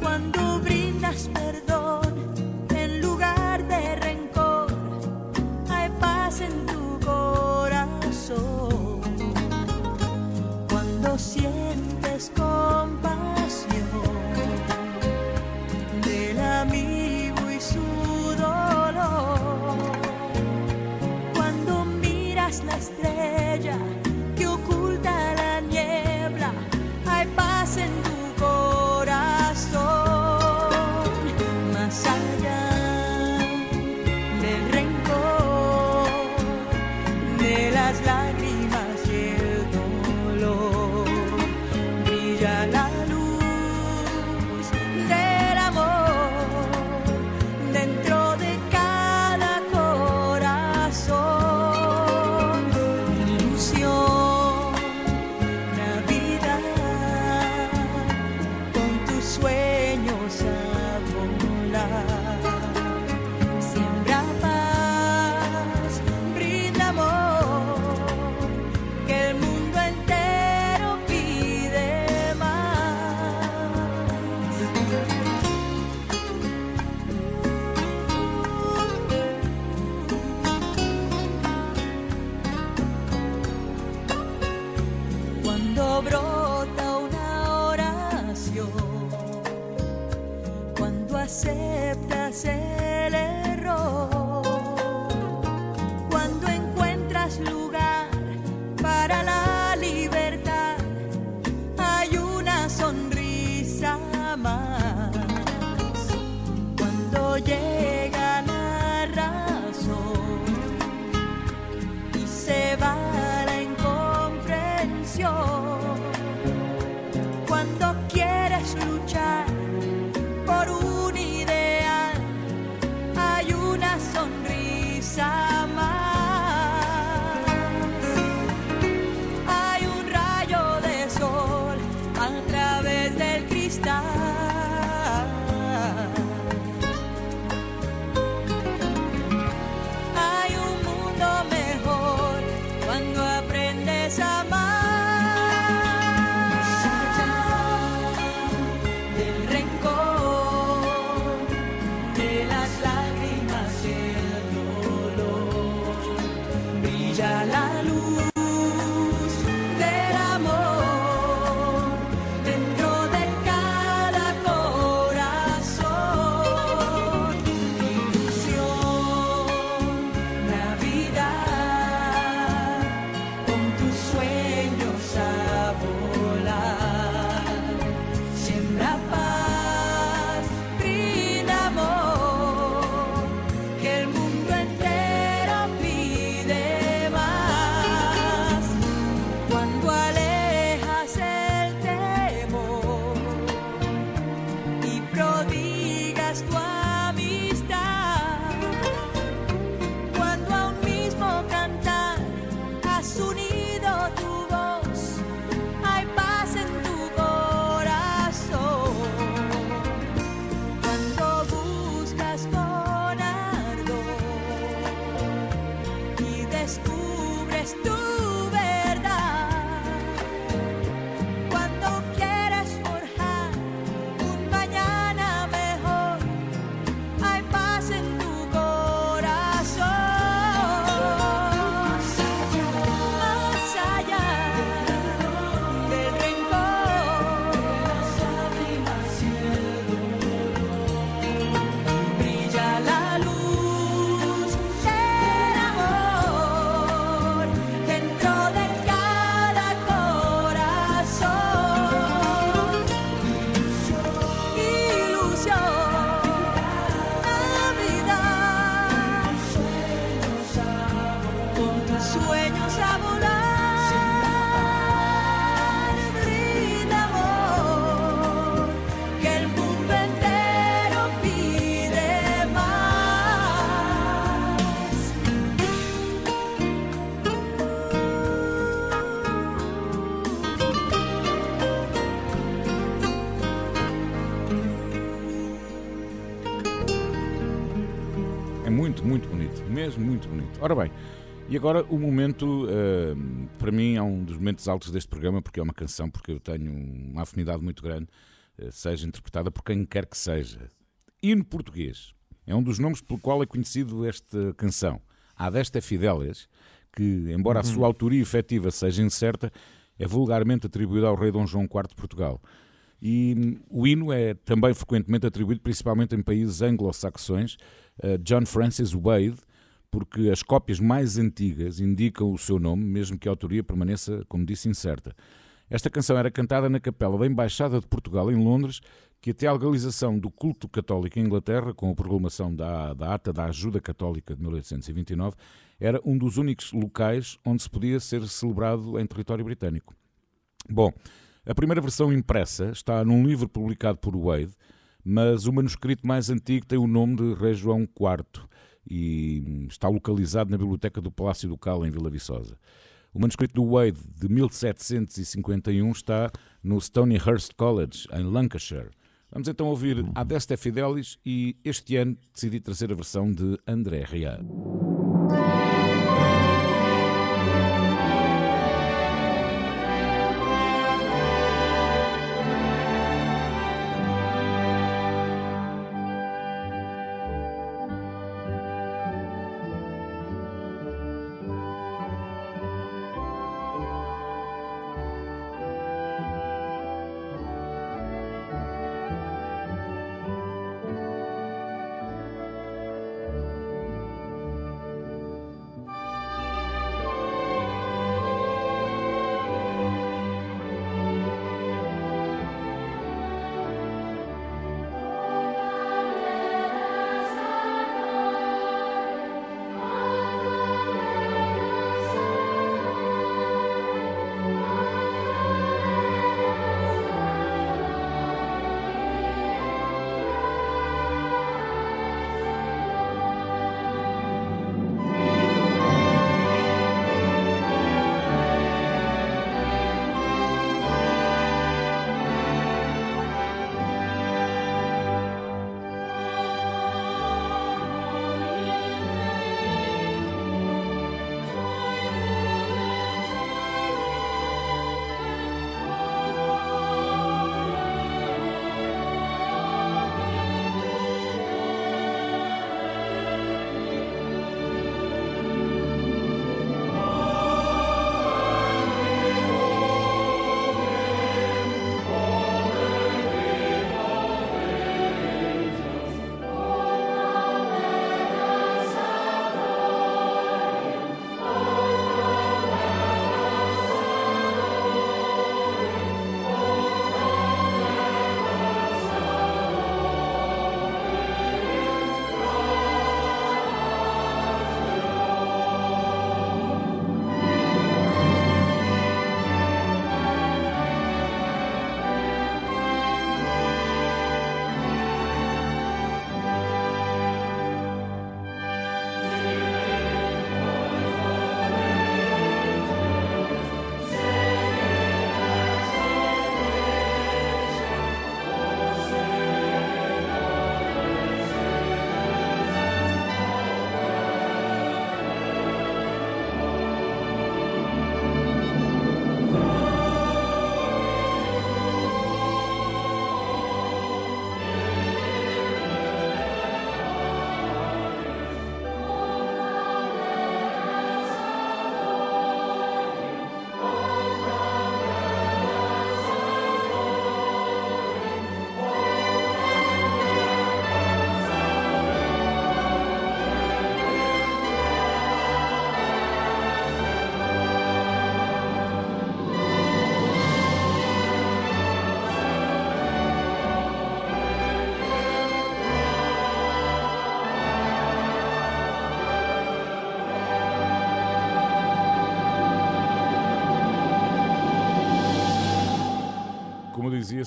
cuando brindas perdón mesmo muito bonito. Ora bem, e agora o momento, eh, para mim, é um dos momentos altos deste programa, porque é uma canção, porque eu tenho uma afinidade muito grande, eh, seja interpretada por quem quer que seja. Hino português é um dos nomes pelo qual é conhecido esta canção. Há desta Fidelis, que, embora a Uhum. sua autoria efetiva seja incerta, é vulgarmente atribuída ao rei Dom João IV de Portugal. E hum, o hino é também frequentemente atribuído, principalmente em países anglo-saxões, a John Francis Wade, porque as cópias mais antigas indicam o seu nome, mesmo que a autoria permaneça, como disse, incerta. Esta canção era cantada na capela da Embaixada de Portugal em Londres, que até à legalização do culto católico em Inglaterra, com a proclamação da, da Ata da Ajuda Católica de 1829, era um dos únicos locais onde se podia ser celebrado em território britânico. Bom, a primeira versão impressa está num livro publicado por Wade, mas o manuscrito mais antigo tem o nome de Rei João IV e está localizado na biblioteca do Palácio Ducal em Vila Viçosa. O manuscrito do Wade de 1751 está no Stonyhurst College, em Lancashire. Vamos então ouvir Adeste Fidelis e este ano decidi trazer a versão de André Ria.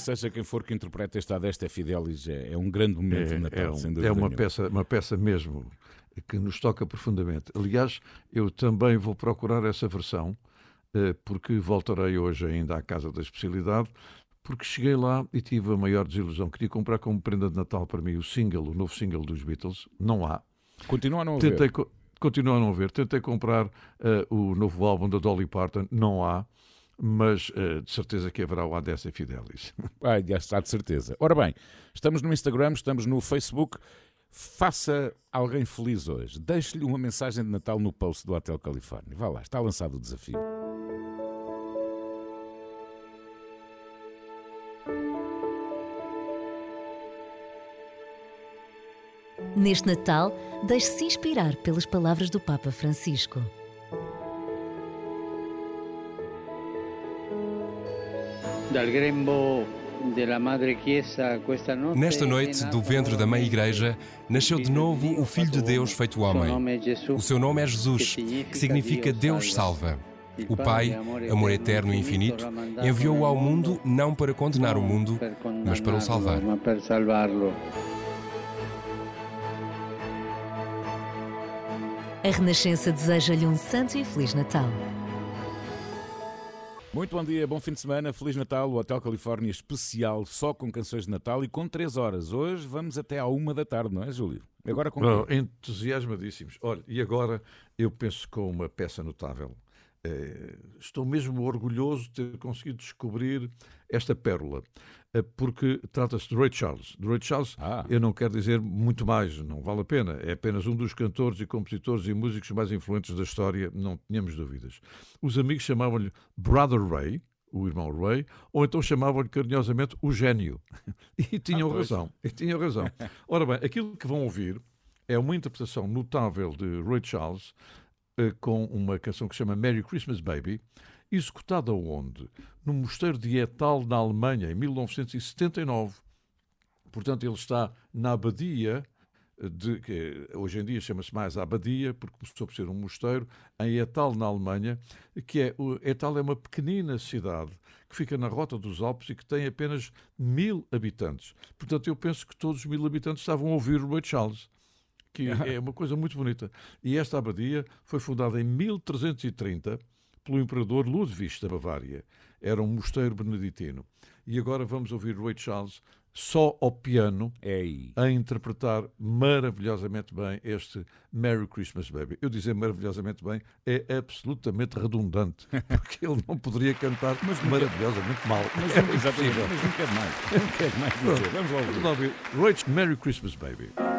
Seja quem for que interprete esta Adeste Fidelis, é, é um grande momento de Natal, é, um- sem dúvida é uma nenhuma. peça, uma peça mesmo que nos toca profundamente. Aliás, eu também vou procurar essa versão, eh, porque voltarei hoje ainda à Casa da Especialidade, porque cheguei lá e tive a maior desilusão. Queria comprar como prenda de Natal para mim o single, o novo single dos Beatles. Não há. Continua a não haver. Tentei, co- continua a não ver. Tentei comprar eh, o novo álbum da Dolly Parton. Não há. Mas eh, de certeza que haverá o Adessa Fidelis. Ah, já está de certeza. Ora bem, estamos no Instagram, estamos no Facebook. Faça alguém feliz hoje. Deixe-lhe uma mensagem de Natal no post do Hotel Califórnia. Vá lá, está lançado o desafio. Neste Natal, deixe-se inspirar pelas palavras do Papa Francisco. Nesta noite, do ventre da Mãe Igreja, nasceu de novo o Filho de Deus feito homem. O seu nome é Jesus, que significa Deus salva. O Pai, amor eterno e infinito, enviou-o ao mundo não para condenar o mundo, mas para o salvar. A Renascença deseja-lhe um santo e feliz Natal. Muito bom dia, bom fim de semana, Feliz Natal, o Hotel Califórnia especial só com canções de Natal e com 3 horas. Hoje vamos até à uma da tarde, não é, Júlio? Agora com quem? entusiasmadíssimos. Olha, e agora eu penso com uma peça notável. Eh, estou mesmo orgulhoso de ter conseguido descobrir esta pérola, porque trata-se de Ray Charles. De Ray Charles, eu não quero dizer muito mais, não vale a pena. É apenas um dos cantores e compositores e músicos mais influentes da história, não tínhamos dúvidas. Os amigos chamavam-lhe Brother Ray, o irmão Ray, ou então chamavam-lhe carinhosamente o gênio. E tinham Ah, razão. E tinham razão. Ora bem, aquilo que vão ouvir é uma interpretação notável de Ray Charles eh, com uma canção que se chama Merry Christmas Baby, executada onde? No mosteiro de Etal, na Alemanha, em 1979. Portanto, ele está na abadia de que hoje em dia chama-se mais abadia, porque começou por ser um mosteiro, em Etal, na Alemanha, que é Etal é uma pequenina cidade que fica na rota dos Alpes e que tem apenas mil habitantes. Portanto, eu penso que todos os mil habitantes estavam a ouvir o Ray Charles que é uma coisa muito bonita. E esta abadia foi fundada em 1330 pelo imperador Ludwig da Bavária. Era um mosteiro beneditino. E agora vamos ouvir Ray Charles só ao piano a interpretar maravilhosamente bem este Merry Christmas Baby. Eu dizer maravilhosamente bem é absolutamente redundante, porque ele não poderia cantar maravilhosamente mal. Mas é não- exatamente, impossível. mas não quero mais. Não quero mais dizer. Vamos lá ouvir. Vamos lá ouvir. Ray Merry Christmas Baby.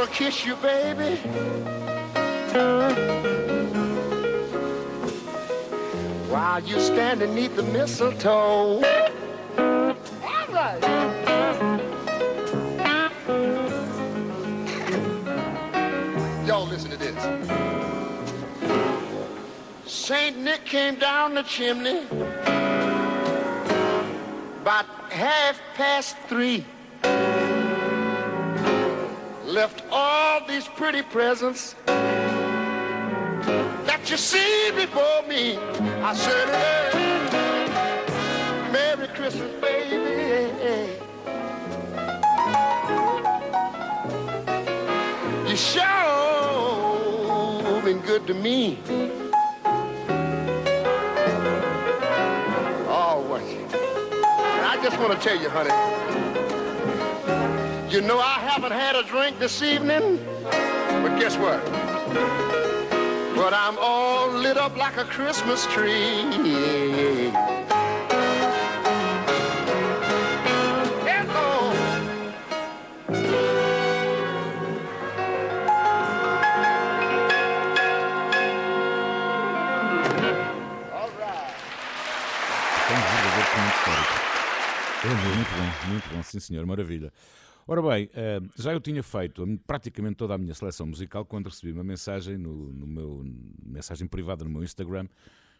To kiss you, baby. While you stand beneath the mistletoe. All right. Y'all listen to this. Saint Nick came down the chimney about half past three. All these pretty presents that you see before me. I said, hey, Merry Christmas, baby. You sure been good to me. Oh, what? I just want to tell you, honey. You know I haven't had a drink this evening, but guess what? But I'm all lit up like a Christmas tree. É um verdadeiro documento muito bom, muito bom, sim senhor, maravilha. Ora bem, eh, já eu tinha feito praticamente toda a minha seleção musical quando recebi uma mensagem no, no meu mensagem privada no meu Instagram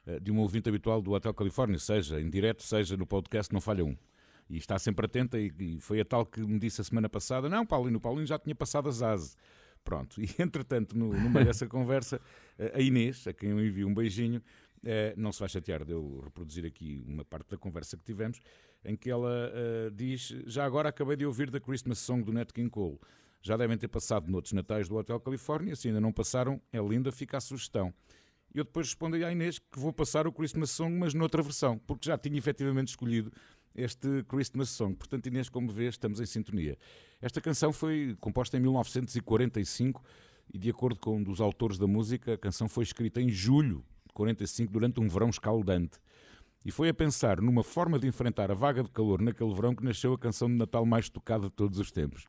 eh, de um ouvinte habitual do Hotel Califórnia, seja em direto, seja no podcast, não falha um. E está sempre atenta e, foi a tal que me disse a semana passada, não, Paulinho, o Paulinho já tinha passado as asas. Pronto, e entretanto, no, no meio dessa conversa, eh, a Inês, a quem eu envio um beijinho, não se vai chatear de eu reproduzir aqui uma parte da conversa que tivemos, em que ela uh, diz: Já agora acabei de ouvir da Christmas Song do Nat King Cole. Já devem ter passado noutros natais do Hotel Califórnia, se ainda não passaram, é linda, fica a sugestão. E eu depois respondi à Inês que vou passar o Christmas Song, mas noutra versão, porque já tinha efetivamente escolhido este Christmas Song. Portanto, Inês, como vês, estamos em sintonia. Esta canção foi composta em 1945 e, de acordo com um dos autores da música, a canção foi escrita em julho de 45, durante um verão escaldante. E foi a pensar numa forma de enfrentar a vaga de calor naquele verão que nasceu a canção de Natal mais tocada de todos os tempos.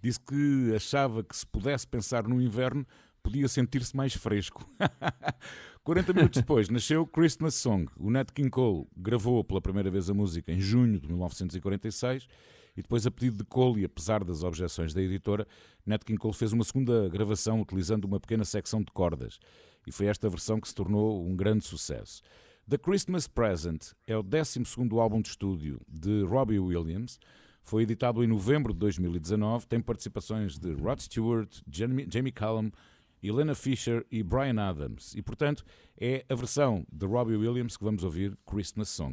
Disse que achava que se pudesse pensar no inverno, podia sentir-se mais fresco. 40 minutos depois nasceu Christmas Song. O Nat King Cole gravou pela primeira vez a música em junho de 1946 e depois, a pedido de Cole e apesar das objeções da editora, Nat King Cole fez uma segunda gravação utilizando uma pequena secção de cordas. E foi esta versão que se tornou um grande sucesso. The Christmas Present é o 12 álbum de estúdio de Robbie Williams. Foi editado em novembro de 2019. Tem participações de Rod Stewart, Jamie, Jamie Cullum, Helena Fisher e Brian Adams. E, portanto, é a versão de Robbie Williams que vamos ouvir, Christmas Song.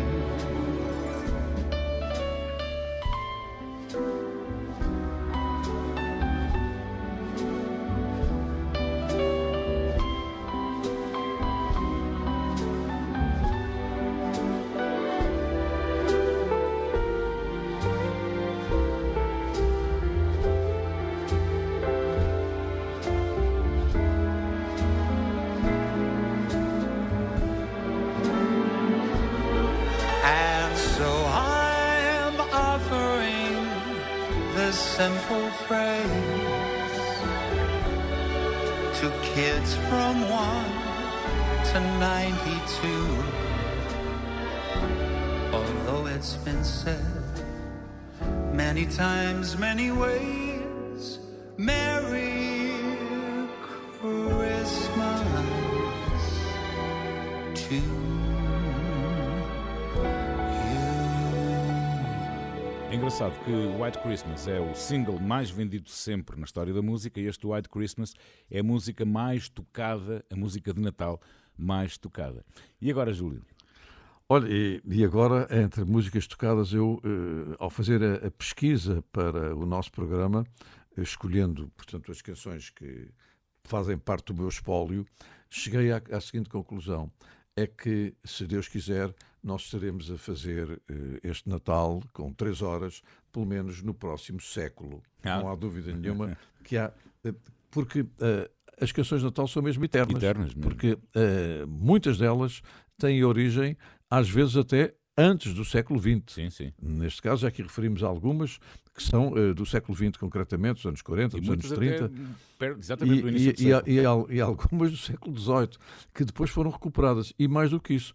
Que White Christmas é o single mais vendido sempre na história da música e este White Christmas é a música mais tocada, a música de Natal mais tocada. E agora, Júlio? Olha, e, e agora, entre músicas tocadas, eu, eh, ao fazer a, a pesquisa para o nosso programa, escolhendo, portanto, as canções que fazem parte do meu espólio, cheguei à, à seguinte conclusão: é que, se Deus quiser, nós estaremos a fazer eh, este Natal com três horas, pelo menos no próximo século. Ah. Não há dúvida nenhuma que há. eh, Porque eh, as canções de Natal são mesmo eternas. Eternas mesmo. Porque eh, muitas delas têm origem, às vezes até antes do século XX. Sim, sim. Neste caso, já aqui referimos algumas que são eh, do século XX, concretamente, dos anos 40, E dos anos muitas 30. até perto- exatamente do e, início do e- e- século. e al- e algumas do século XVIII, que depois foram recuperadas. E mais do que isso,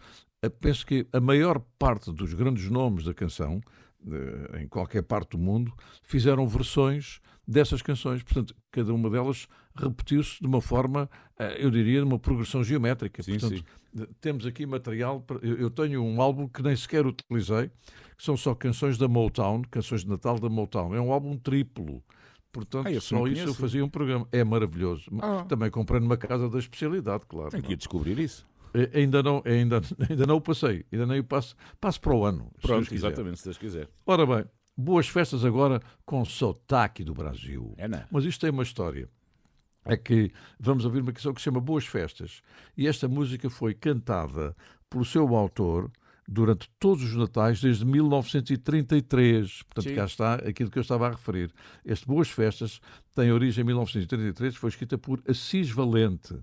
penso que a maior parte dos grandes nomes da canção, em qualquer parte do mundo, fizeram versões dessas canções. Portanto, cada uma delas repetiu-se de uma forma, eh, eu diria, de uma progressão geométrica. Sim, Portanto, sim. temos aqui material. para- Eu tenho um álbum que nem sequer utilizei, que são só canções da Motown, canções de Natal da Motown. É um álbum triplo. Portanto, Ah, só isso eu fazia um programa. É maravilhoso. Ah. Também comprei numa casa da especialidade, claro. Tem que ir descobrir isso. Eh, Ainda não, ainda, ainda não o passei. Ainda nem o passo. Passo para o ano. se Pronto, quiser. exatamente, se Deus quiser. Ora bem, boas festas agora com sotaque do Brasil. É, não? Mas isto tem uma história. É que vamos ouvir uma canção que se chama Boas Festas. E esta música foi cantada pelo seu autor durante todos os Natais desde 1933. Portanto, Sim. cá está aquilo que eu estava a referir. Este Boas Festas tem origem em 1933, foi escrita por Assis Valente.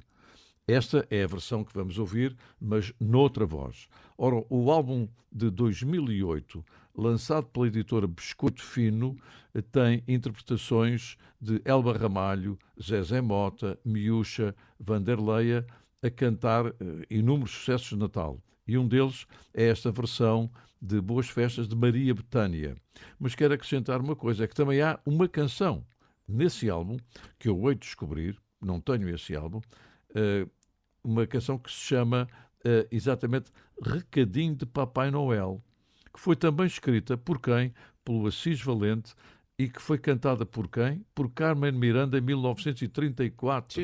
Esta é a versão que vamos ouvir, mas noutra voz. Ora, o álbum de 2008, lançado pela editora Biscoito Fino, tem interpretações de Elba Ramalho, Zezé Mota, Miúcha, Vanderleia a cantar eh, inúmeros sucessos de Natal. E um deles é esta versão de Boas Festas de Maria Betânia. Mas quero acrescentar uma coisa, é que também há uma canção nesse álbum, que eu hei de descobrir, não tenho esse álbum, uma canção que se chama eh, exatamente Recadinho de Papai Noel, que foi também escrita por quem? Pelo Assis Valente e que foi cantada por quem? Por Carmen Miranda em 1934.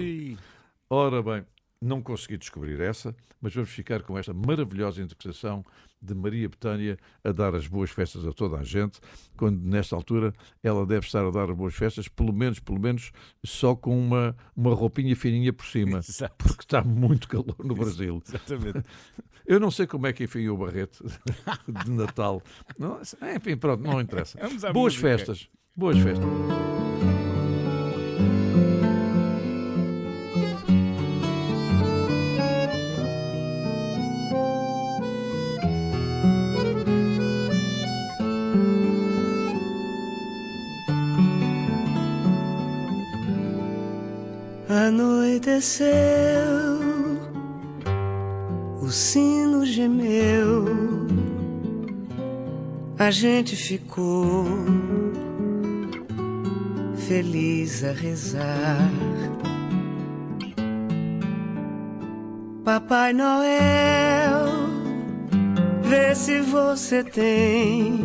Ora bem, não consegui descobrir essa, mas vamos ficar com esta maravilhosa interpretação de Maria Betânia a dar as boas festas a toda a gente, quando nesta altura ela deve estar a dar as boas festas, pelo menos, pelo menos, só com uma, uma roupinha fininha por cima, Exato. porque está muito calor no Brasil. Exatamente. Eu não sei como é que enfiou o barrete de Natal. Não, enfim, pronto, não interessa. Boas música. festas. Boas festas. Anoiteceu, o sino gemeu, a gente ficou feliz a rezar. Papai Noel, vê se você tem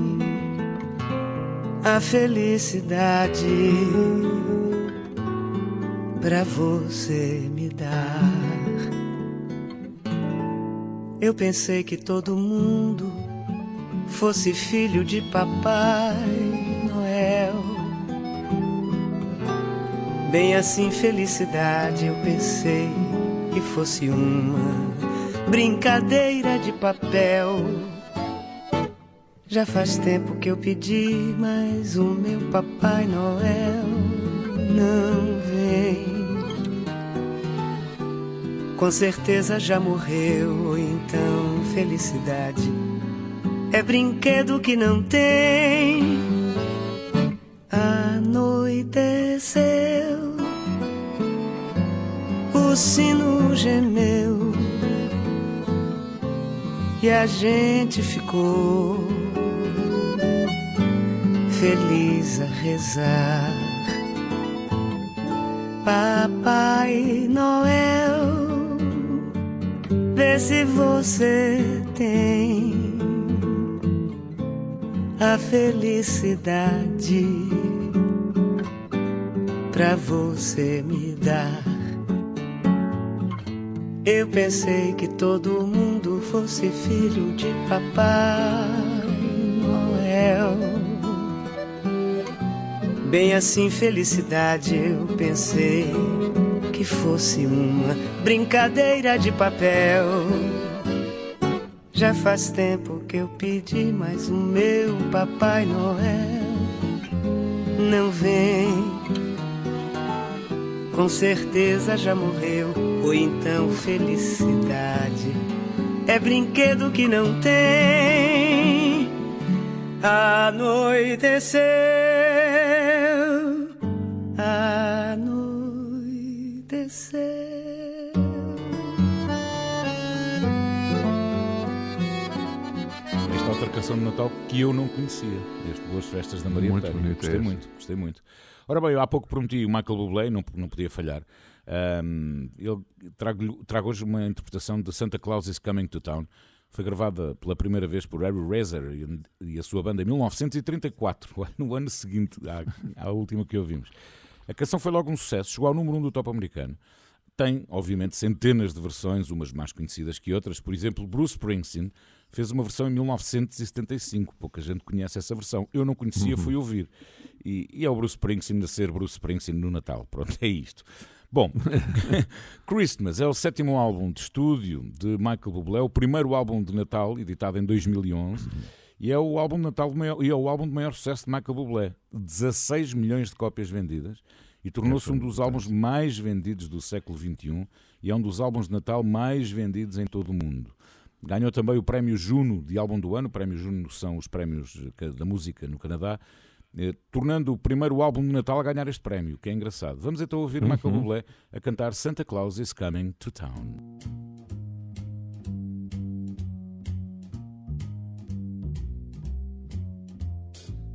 a felicidade pra você me dar. Eu pensei que todo mundo fosse filho de Papai Noel. Bem assim, felicidade, eu pensei que fosse uma brincadeira de papel. Já faz tempo que eu pedi, mas o meu Papai Noel não Com certeza já morreu, então felicidade é brinquedo que não tem. Anoiteceu, o sino gemeu e a gente ficou feliz a rezar. Papai Noel, vê se você tem a felicidade pra você me dar. Eu pensei que todo mundo fosse filho de Papai Noel. Bem assim, felicidade, eu pensei que fosse uma brincadeira de papel. Já faz tempo que eu pedi, mas o meu Papai Noel não vem. Com certeza já morreu, ou então felicidade é brinquedo que não tem. Anoiteceu, anoiteceu. Esta outra canção de Natal que eu não conhecia, este Boas Festas da Maria Muito Gostei esse. muito, gostei muito. Ora bem, eu há pouco prometi o Michael Bublé, não, não podia falhar. Ahm, ele trago, trago hoje uma interpretação de Santa Claus is Coming to Town. Foi gravada pela primeira vez por Harry Razor e, e a sua banda em 1934, no ano seguinte à, à última que ouvimos. A canção foi logo um sucesso, chegou ao número 1 um do top americano. Tem, obviamente, centenas de versões, umas mais conhecidas que outras. Por exemplo, Bruce Springsteen fez uma versão em 1975. Pouca gente conhece essa versão. Eu não conhecia, Uhum. fui ouvir. E, e é o Bruce Springsteen a ser Bruce Springsteen no Natal. Pronto, é isto. Bom, Christmas é o sétimo álbum de estúdio de Michael Bublé, o primeiro álbum de Natal, editado em 2011. E é o álbum de Natal maior, e é o álbum de maior sucesso de Michael Bublé. 16 milhões de cópias vendidas e tornou-se um dos álbuns mais vendidos do século XXI e é um dos álbuns de Natal mais vendidos em todo o mundo. Ganhou também o prémio Juno de álbum do ano. O prémio Juno são os prémios eh, da música no Canadá, eh, tornando o primeiro álbum de Natal a ganhar este prémio, que é engraçado. Vamos então ouvir Uhum. Michael Bublé a cantar Santa Claus is Coming to Town.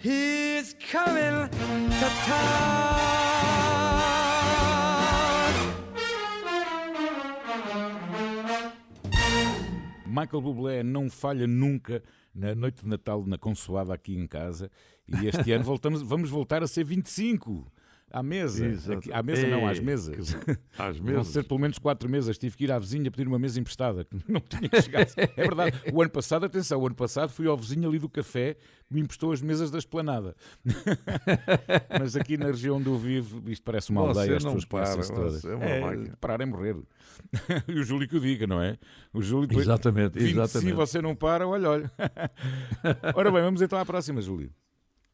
He's coming to town. Michael Bublé não falha nunca na noite de Natal na consoada aqui em casa e este ano voltamos, vamos voltar a ser 25 à mesa. Exato. Aqui- à mesa não, às Ei, mesas. que- às Vão mesas. ser pelo menos quatro mesas. Tive que ir à vizinha pedir uma mesa emprestada, que não tinha que chegar. É verdade. O ano passado, atenção, o ano passado fui ao vizinho ali do café me emprestou as mesas da esplanada. Mas aqui na região onde eu vivo, isto parece uma Você aldeia, as pessoas para, todas. é uma É, parar é morrer. e o Júlio que o diga, não é? O Júlio Exatamente, exatamente. Si você não para, olha, olha. Ora bem, vamos então à próxima, Júlio.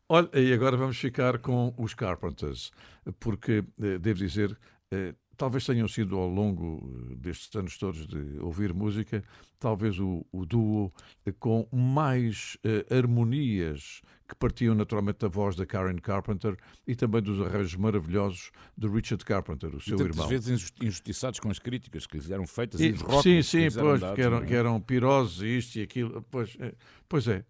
Olha, e agora vamos ficar com os Carpenters, porque eh, devo dizer, eh, talvez tenham sido ao longo eh, destes anos todos de ouvir música, talvez o, o duo com mais harmonias que partiam naturalmente da voz da Karen Carpenter e também dos arranjos maravilhosos de Richard Carpenter, o seu e tantas irmão. vezes injusti- injustiçados com as críticas que lhes eram feitas E- e rótulos sim, sim, pois, dados, que eram, não é? que eram piroses, isto e aquilo. Pois é, pois é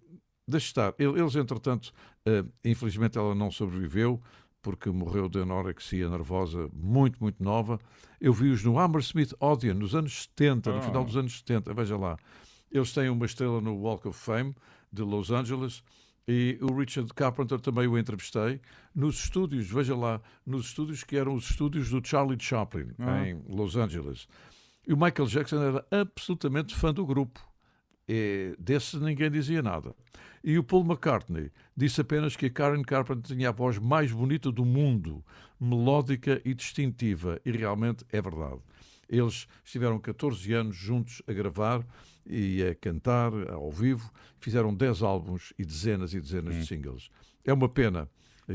deixe estar. Ele- Eles, entretanto, eh, infelizmente ela não sobreviveu, porque morreu de anorexia nervosa muito, muito nova. Eu vi-os no Hammersmith Odeon, nos anos 70, no Ah. final dos anos 70, veja lá. Eles têm uma estrela no Walk of Fame de Los Angeles e o Richard Carpenter também o entrevistei nos estúdios, veja lá, nos estúdios que eram os estúdios do Charlie Chaplin, Ah. em Los Angeles. E o Michael Jackson era absolutamente fã do grupo. Desse ninguém dizia nada. E o Paul McCartney disse apenas que a Karen Carpenter tinha a voz mais bonita do mundo, melódica e distintiva, e realmente é verdade. Eles estiveram 14 anos juntos a gravar e a cantar ao vivo, fizeram 10 álbuns e dezenas e dezenas de singles. É uma pena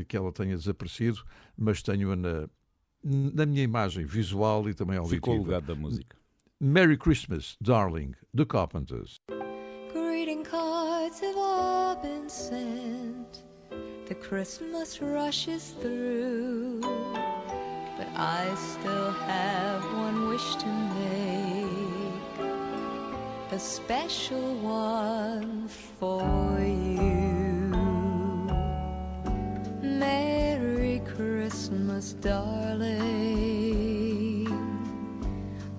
que ela tenha desaparecido, mas tenho-a na, na minha imagem visual e também auditiva. Ficou o legado da música. Merry Christmas, Darling, The Carpenters. Greeting cards have all been sent. The Christmas rushes through. But I still have one wish to make. A special one for you. Merry Christmas, darling.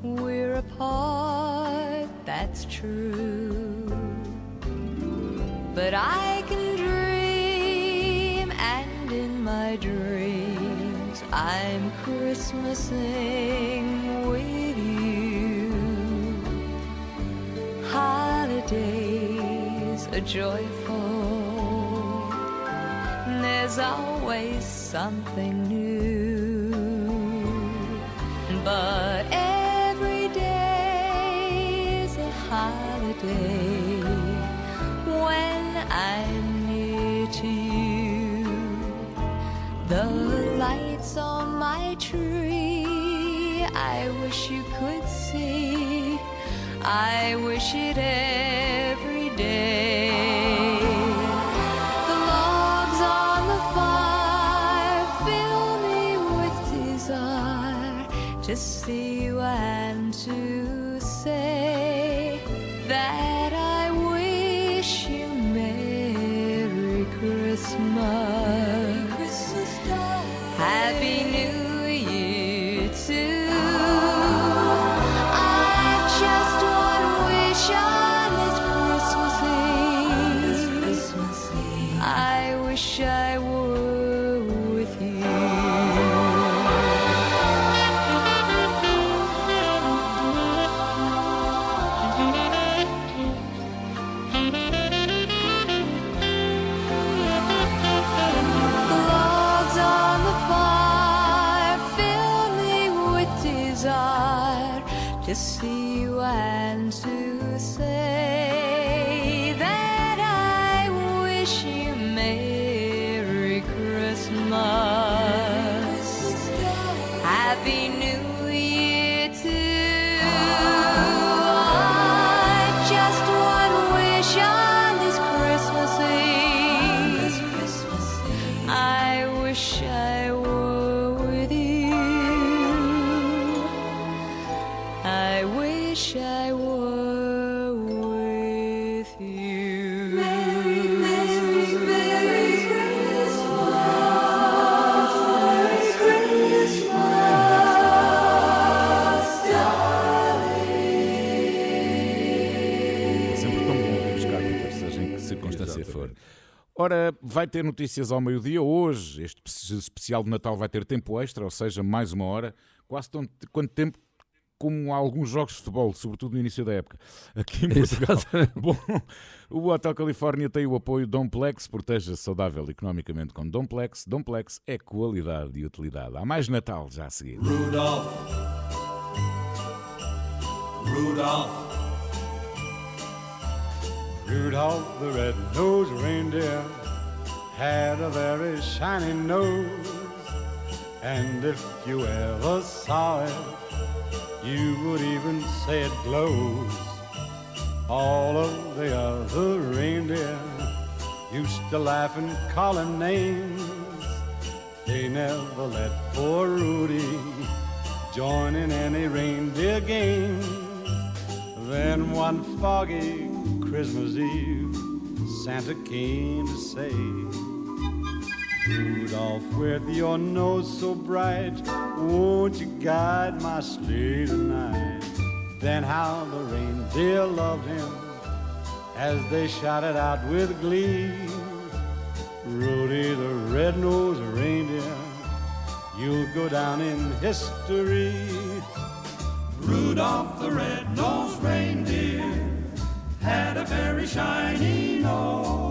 We're apart, that's true. But I can dream, and in my dreams, I'm Christmasing with you. Holidays are joyful, there's always something tree, I wish you could see. I wish it every vai ter notícias ao meio-dia hoje. Este especial de Natal vai ter tempo extra, ou seja, mais uma hora. Quase tão, quanto tempo como alguns jogos de futebol, sobretudo no início da época, aqui em Portugal. Bom, o Hotel Califórnia tem o apoio Domplex, proteja-se saudável economicamente com Domplex. Domplex é qualidade e utilidade. Há mais Natal já a seguir. Rudolph. Rudolph. Rudolph the red-nosed reindeer had a very shiny nose. And if you ever saw it, you would even say it glows. All of the other reindeer used to laugh and call him names. They never let poor Rudy join in any reindeer games. Then one foggy Christmas Eve, Santa came to say, Rudolph, with your nose so bright, won't you guide my sleigh tonight? Then how the reindeer loved him as they shouted out with glee. Rudy the red-nosed reindeer, you'll go down in history. Rudolph the red-nosed reindeer had a very shiny nose.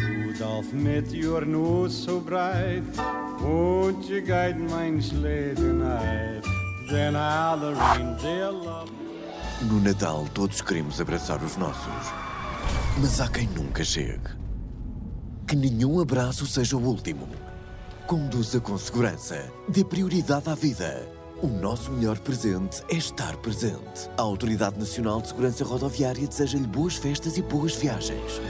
Rudolph, met your nose so bright, won't you guide mine sleigh tonight? Then the reindeer love No Natal todos queremos abraçar os nossos. Mas há quem nunca chegue. Que nenhum abraço seja o último. Conduza com segurança. Dê prioridade à vida. O nosso melhor presente é estar presente. A Autoridade Nacional de Segurança Rodoviária deseja-lhe boas festas e boas viagens.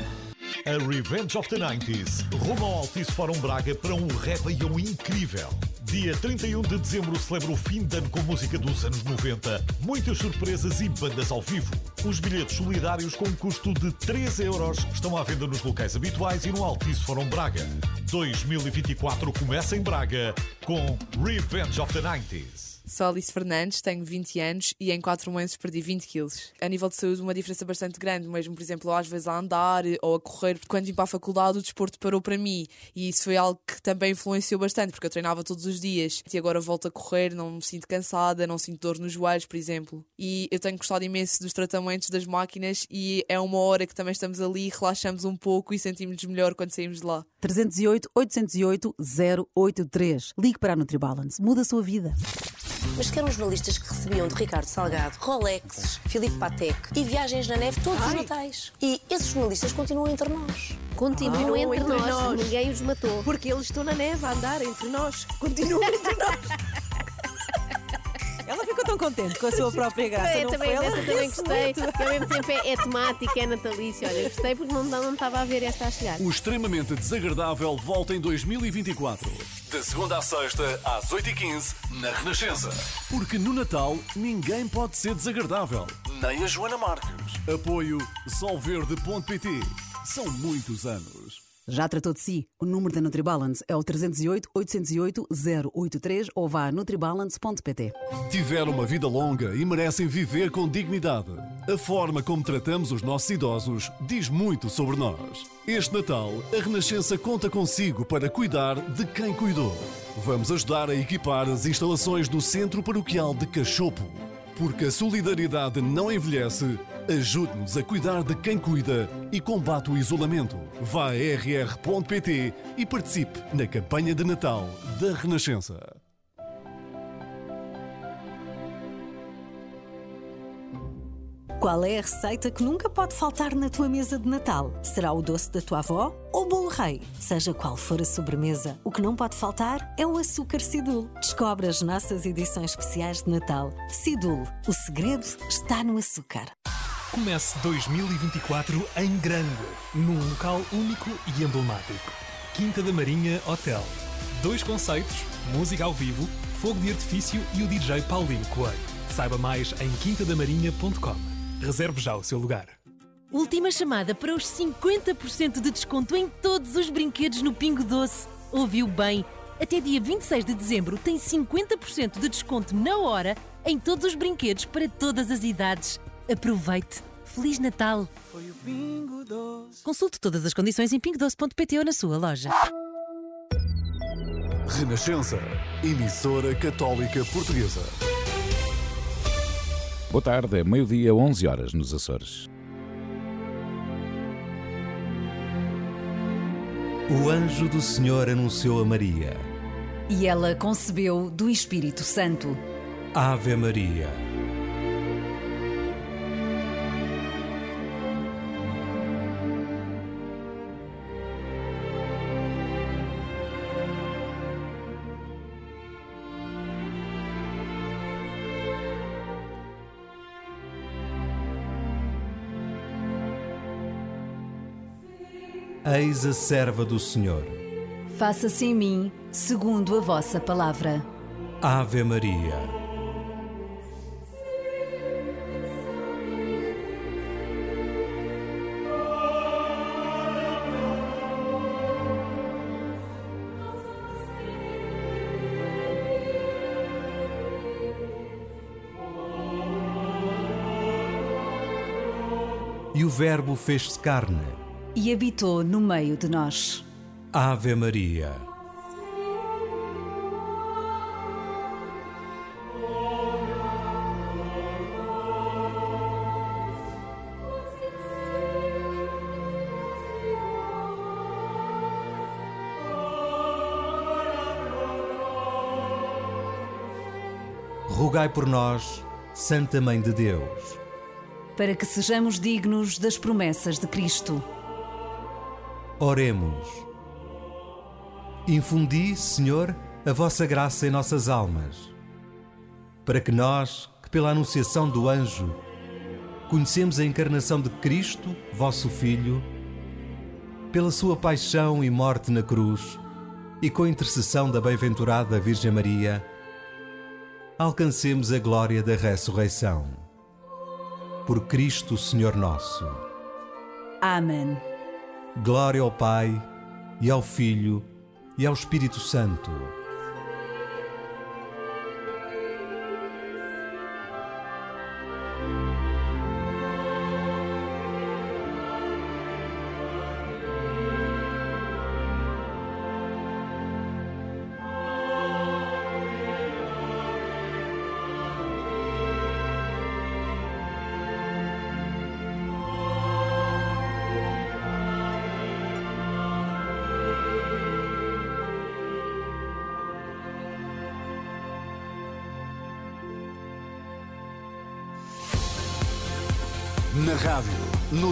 A Revenge of the 90s rumo ao Altice Fórum Braga para um Réveillon incrível. Dia 31 de dezembro celebra o fim de ano com música dos anos 90, muitas surpresas e bandas ao vivo. Os bilhetes solidários com um custo de 3 euros estão à venda nos locais habituais e no Altice Fórum Braga. 2024 começa em Braga com Revenge of the 90s. Sou Alice Fernandes, tenho 20 anos e em 4 meses perdi 20 quilos. A nível de saúde, uma diferença bastante grande, mesmo, por exemplo, às vezes a andar ou a correr. Quando vim para a faculdade, o desporto parou para mim e isso foi algo que também influenciou bastante, porque eu treinava todos os dias e agora volto a correr, não me sinto cansada, não sinto dor nos joelhos, por exemplo. E eu tenho gostado imenso dos tratamentos das máquinas e é uma hora que também estamos ali, relaxamos um pouco e sentimos-nos melhor quando saímos de lá. 308 808 083. Ligue para a NutriBalance. Muda a sua vida. Mas que eram jornalistas que recebiam de Ricardo Salgado Rolexes, Filipe Patek e viagens na neve todos os natais. E esses jornalistas continuam entre nós. Continuam Ah, entre, entre nós. nós. Ninguém os matou. Porque eles estão na neve a andar entre nós. Continuam entre nós. Tão contente com a sua própria graça. É, não também, foi? Ela também gostei. E ao mesmo tempo é, é temática, é natalício. Olha, gostei porque não, não estava a ver esta a chegar. O extremamente desagradável volta em 2024. Da segunda à sexta, às 8h15, na Renascença. Porque no Natal, ninguém pode ser desagradável. Nem a Joana Marques. Apoio solverde.pt. São muitos anos. Já tratou de si? O número da NutriBalance é o 308 808 083 ou vá a nutribalance.pt. Tiveram uma vida longa e merecem viver com dignidade. A forma como tratamos os nossos idosos diz muito sobre nós. Este Natal, a Renascença conta consigo para cuidar de quem cuidou. Vamos ajudar a equipar as instalações do Centro Paroquial de Cachopo. Porque a solidariedade não envelhece, ajude-nos a cuidar de quem cuida e combate o isolamento. Vá a rr.pt e participe na campanha de Natal da Renascença. Qual é a receita que nunca pode faltar na tua mesa de Natal? Será o doce da tua avó ou o bolo rei? Seja qual for a sobremesa, o que não pode faltar é o açúcar Sidul. Descobre as nossas edições especiais de Natal. Sidul, o segredo está no açúcar. Comece 2024 em grande, num local único e emblemático. Quinta da Marinha Hotel. Dois conceitos, música ao vivo, fogo de artifício e o DJ Paulinho Coelho. Saiba mais em quintadamarinha.com. Reserve já o seu lugar. Última chamada para os 50% de desconto em todos os brinquedos no Pingo Doce. Ouviu bem? Até dia 26 de dezembro tem 50% de desconto na hora em todos os brinquedos para todas as idades. Aproveite! Feliz Natal! Consulte todas as condições em pingodoce.pt ou na sua loja. Renascença, emissora católica portuguesa. Boa tarde, é meio-dia, 11 horas nos Açores. O anjo do Senhor anunciou a Maria. E ela concebeu do Espírito Santo. Ave Maria. Eis a serva do Senhor. Faça-se em mim segundo a vossa palavra. Ave Maria. E o Verbo fez-se carne e habitou no meio de nós. Ave Maria. Rogai por nós, Santa Mãe de Deus, para que sejamos dignos das promessas de Cristo. Oremos. Infundi, Senhor, a vossa graça em nossas almas, para que nós, que pela anunciação do anjo, conhecemos a encarnação de Cristo, vosso Filho, pela sua paixão e morte na cruz, e com a intercessão da bem-aventurada Virgem Maria, alcancemos a glória da ressurreição. Por Cristo, Senhor nosso. Amém. Glória ao Pai, e ao Filho, e ao Espírito Santo.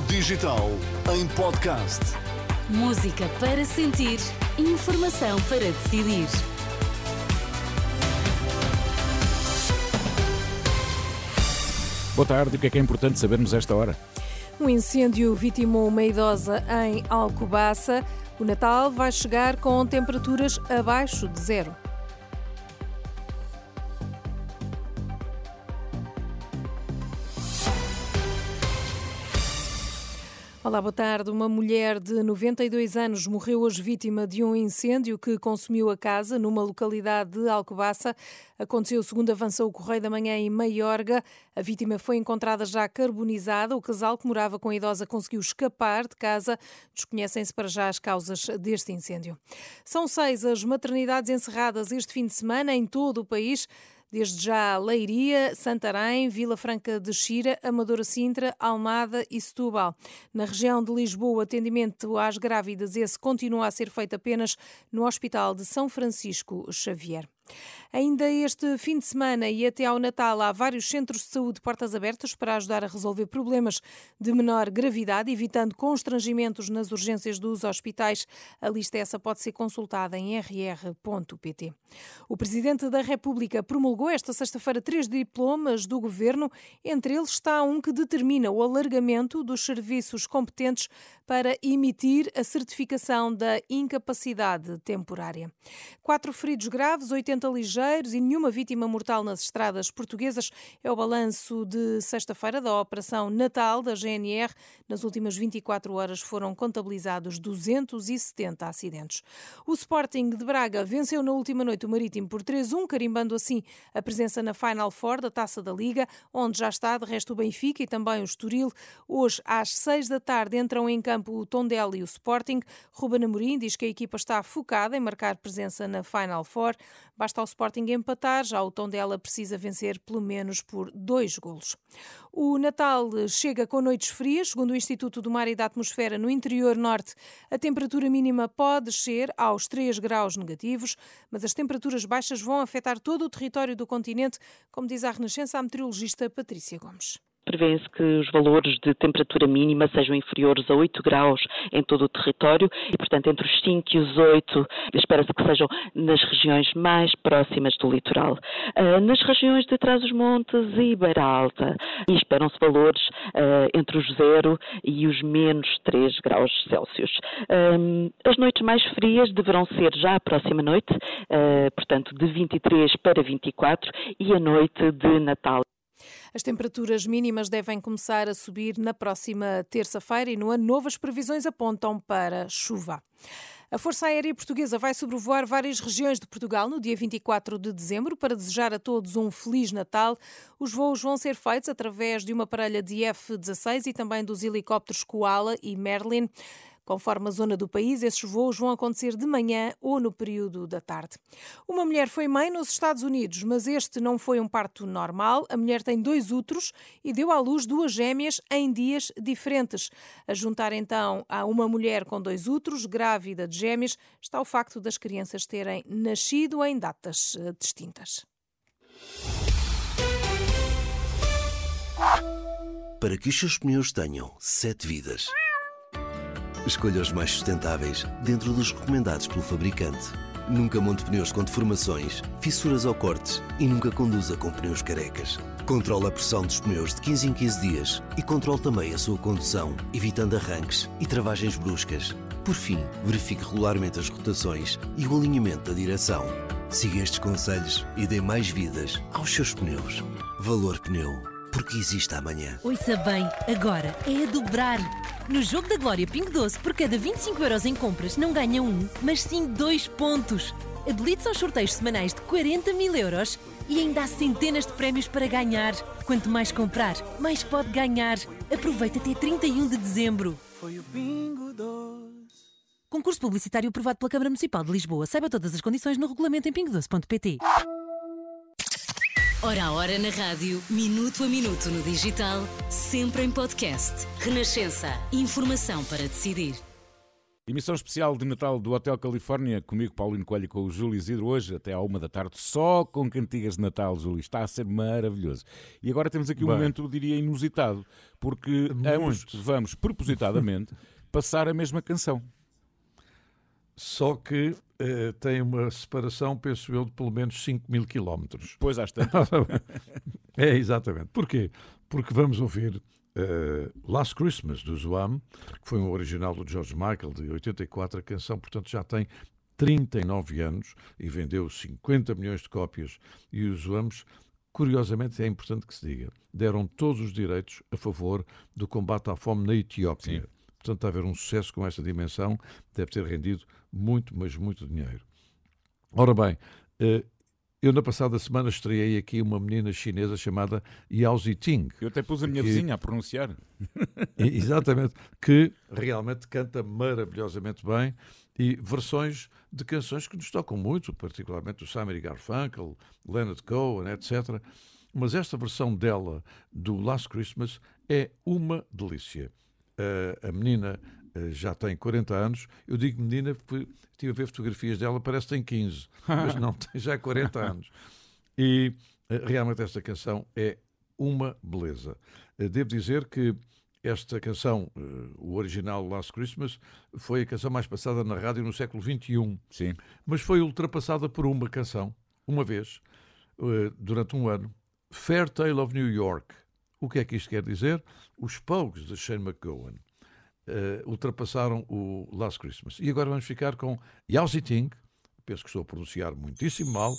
Digital, em podcast. Música para sentir, informação para decidir. Boa tarde, o que é que é importante sabermos esta hora? Um incêndio vitimou uma idosa em Alcobaça. O Natal vai chegar com temperaturas abaixo de zero. Olá, boa tarde. Uma mulher de 92 anos morreu hoje vítima de um incêndio que consumiu a casa numa localidade de Alcobaça. Aconteceu segundo avançou o Correio da Manhã em Maiorga. A vítima foi encontrada já carbonizada. O casal que morava com a idosa conseguiu escapar de casa. Desconhecem-se para já as causas deste incêndio. São seis as maternidades encerradas este fim de semana em todo o país. Desde já Leiria, Santarém, Vila Franca de Xira, Amadora Sintra, Almada e Setúbal. Na região de Lisboa, o atendimento às grávidas esse continua a ser feito apenas no Hospital de São Francisco Xavier. Ainda este fim de semana e até ao Natal há vários centros de saúde portas abertas para ajudar a resolver problemas de menor gravidade, evitando constrangimentos nas urgências dos hospitais. A lista essa pode ser consultada em rr.pt. O Presidente da República promulgou esta sexta-feira três diplomas do Governo. Entre eles está um que determina o alargamento dos serviços competentes para emitir a certificação da incapacidade temporária. Quatro feridos graves, 80 ligeiros e nenhuma vítima mortal nas estradas portuguesas é o balanço de sexta-feira da Operação Natal da GNR. Nas últimas 24 horas foram contabilizados 270 acidentes. O Sporting de Braga venceu na última noite o Marítimo por 3-1, carimbando assim a presença na Final Four da Taça da Liga, onde já está de resto o Benfica e também o Estoril. Hoje, às 6 da tarde, entram em campo o Tondela e o Sporting. Ruben Amorim diz que a equipa está focada em marcar presença na Final Four. Basta ao Sporting empatar, já o Tondela precisa vencer pelo menos por dois golos. O Natal chega com noites frias, segundo o Instituto do Mar e da Atmosfera, no interior norte, a temperatura mínima pode descer aos 3 graus negativos, mas as temperaturas baixas vão afetar todo o território do continente, como diz a Renascença a meteorologista Patrícia Gomes prevê-se que os valores de temperatura mínima sejam inferiores a 8 graus em todo o território e, portanto, entre os 5 e os 8 espera-se que sejam nas regiões mais próximas do litoral. Uh, nas regiões de Trás-os-Montes e Beira Alta esperam-se valores uh, entre os 0 e os menos 3 graus Celsius. Um, as noites mais frias deverão ser já a próxima noite, portanto, de 23 para 24 e a noite de Natal. As temperaturas mínimas devem começar a subir na próxima terça-feira e no ano novo as previsões apontam para chuva. A Força Aérea Portuguesa vai sobrevoar várias regiões de Portugal no dia 24 de dezembro para desejar a todos um Feliz Natal. Os voos vão ser feitos através de uma parelha de F-16 e também dos helicópteros Koala e Merlin. Conforme a zona do país, esses voos vão acontecer de manhã ou no período da tarde. Uma mulher foi mãe nos Estados Unidos, mas este não foi um parto normal. A mulher tem dois úteros e deu à luz duas gêmeas em dias diferentes. A juntar então a uma mulher com dois úteros, grávida de gêmeas, está o facto das crianças terem nascido em datas eh, distintas. Para que os seus pneus tenham sete vidas Escolha os mais sustentáveis dentro dos recomendados pelo fabricante. Nunca monte pneus com deformações, fissuras ou cortes e nunca conduza com pneus carecas. Controle a pressão dos pneus de 15 em 15 dias e controle também a sua condução, evitando arranques e travagens bruscas. Por fim, verifique regularmente as rotações e o alinhamento da direção. Siga estes conselhos e dê mais vidas aos seus pneus. Valor Pneu, porque existe amanhã. Ouça bem, agora é a dobrar. No Jogo da Glória Pingo Doce, por cada 25 euros em compras, não ganha um, mas sim dois pontos. Habilite-se aos sorteios semanais de 40 mil euros e ainda há centenas de prémios para ganhar. Quanto mais comprar, mais pode ganhar. Aproveite até 31 de dezembro. Foi o Pingo Doce. Concurso publicitário aprovado pela Câmara Municipal de Lisboa. Saiba todas as condições no regulamento em pingodoce.pt. Hora a hora na rádio, minuto a minuto no digital, sempre em podcast. Renascença. Informação para decidir. Emissão especial de Natal do Hotel Califórnia, comigo, Paulino Coelho, com o Júlio Isidro, hoje até à uma da tarde, só com cantigas de Natal, Júlio. Está a ser maravilhoso. E agora temos aqui um Bem. momento, diria, inusitado, porque Muito. ambos vamos, propositadamente, passar a mesma canção. Só que uh, tem uma separação, penso eu, de pelo menos 5 mil quilómetros. Pois, às tantas. é, exatamente. Porquê? Porque vamos ouvir uh, Last Christmas, do Zoam, que foi um original do George Michael, de 84. A canção, portanto, já tem 39 anos e vendeu 50 milhões de cópias. E os Zoams curiosamente é importante que se diga, deram todos os direitos a favor do combate à fome na Etiópia. Sim. portanto, haver um sucesso com esta dimensão deve ter rendido muito, mas muito dinheiro. Ora bem, eh, eu na passada semana estreiei aqui uma menina chinesa chamada Yao Ziting. Eu até pus a minha que, vizinha a pronunciar. Exatamente, que realmente canta maravilhosamente bem e versões de canções que nos tocam muito, particularmente o Simon Garfunkel, Leonard Cohen, etc. Mas esta versão dela do Last Christmas é uma delícia. Uh, a menina já tem 40 anos. Eu digo menina porque estive a ver fotografias dela, parece que tem 15, mas não, tem já 40 anos. E uh, realmente esta canção é uma beleza. devo dizer que esta canção, o original Last Christmas, foi a canção mais passada na rádio no século XXI. Sim. Mas foi ultrapassada por uma canção, uma vez, durante um ano. Fair Tale of New York. O que é que isto quer dizer? Os Pogues de Shane McGowan uh, ultrapassaram o Last Christmas. E agora vamos ficar com Yao Ziting, penso que estou a pronunciar muitíssimo mal,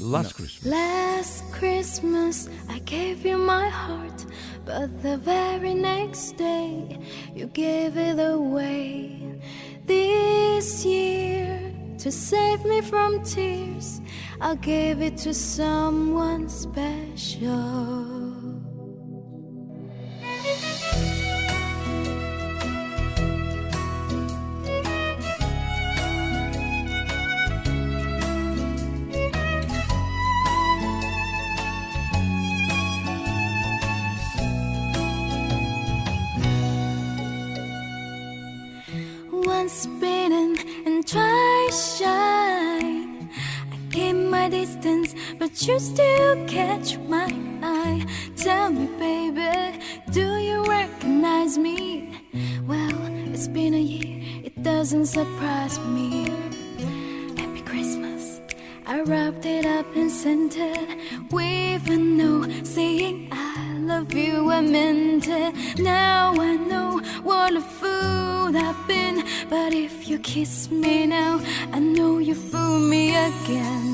Last Não. Christmas. Last Christmas I gave you my heart, but the very next day you gave it away. This year, to save me from tears, I'll give it to someone special. You still catch my eye. Tell me, baby, do you recognize me? Well, it's been a year, it doesn't surprise me. Happy Christmas. I wrapped it up and sent it with a note saying I love you. I meant it. Now I know what a fool I've been. But if you kiss me now, I know you fool me again.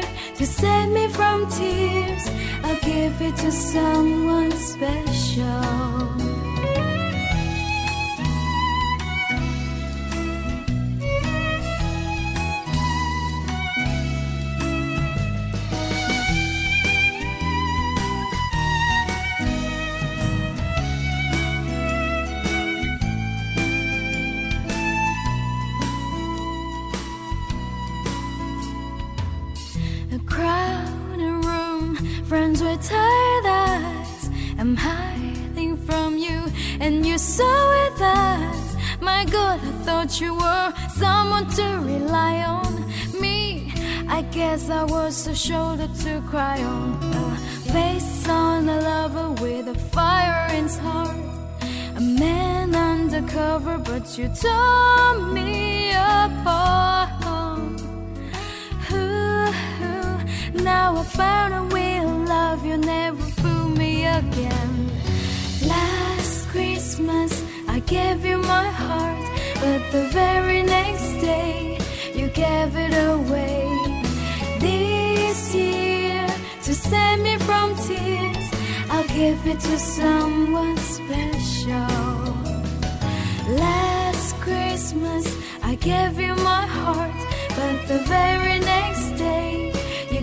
save me from tears, I'll give it to someone special. Tired eyes. I'm hiding from you, and you saw with us. My God, I thought you were someone to rely on. Me, I guess I was a shoulder to cry on. A face on a lover with a fire in his heart. A man undercover, but you tore me apart. Now I found a real love, you never fool me again. Last Christmas, I gave you my heart, but the very next day, you gave it away. This year, to save me from tears, I'll give it to someone special. Last Christmas, I gave you my heart, but the very next day,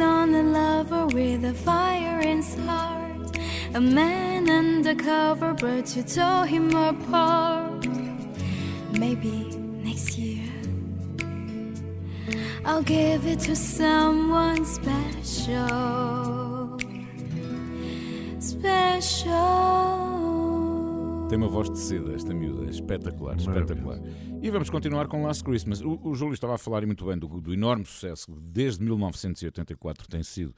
On a lover with a fire in his heart. A man undercover, but you tore him apart. Maybe next year I'll give it to someone special. Special. Tem uma voz de seda, esta miúda, é espetacular, espetacular. E vamos continuar com Last Christmas. O, o Júlio estava a falar muito bem do, do enorme sucesso que desde 1984 tem sido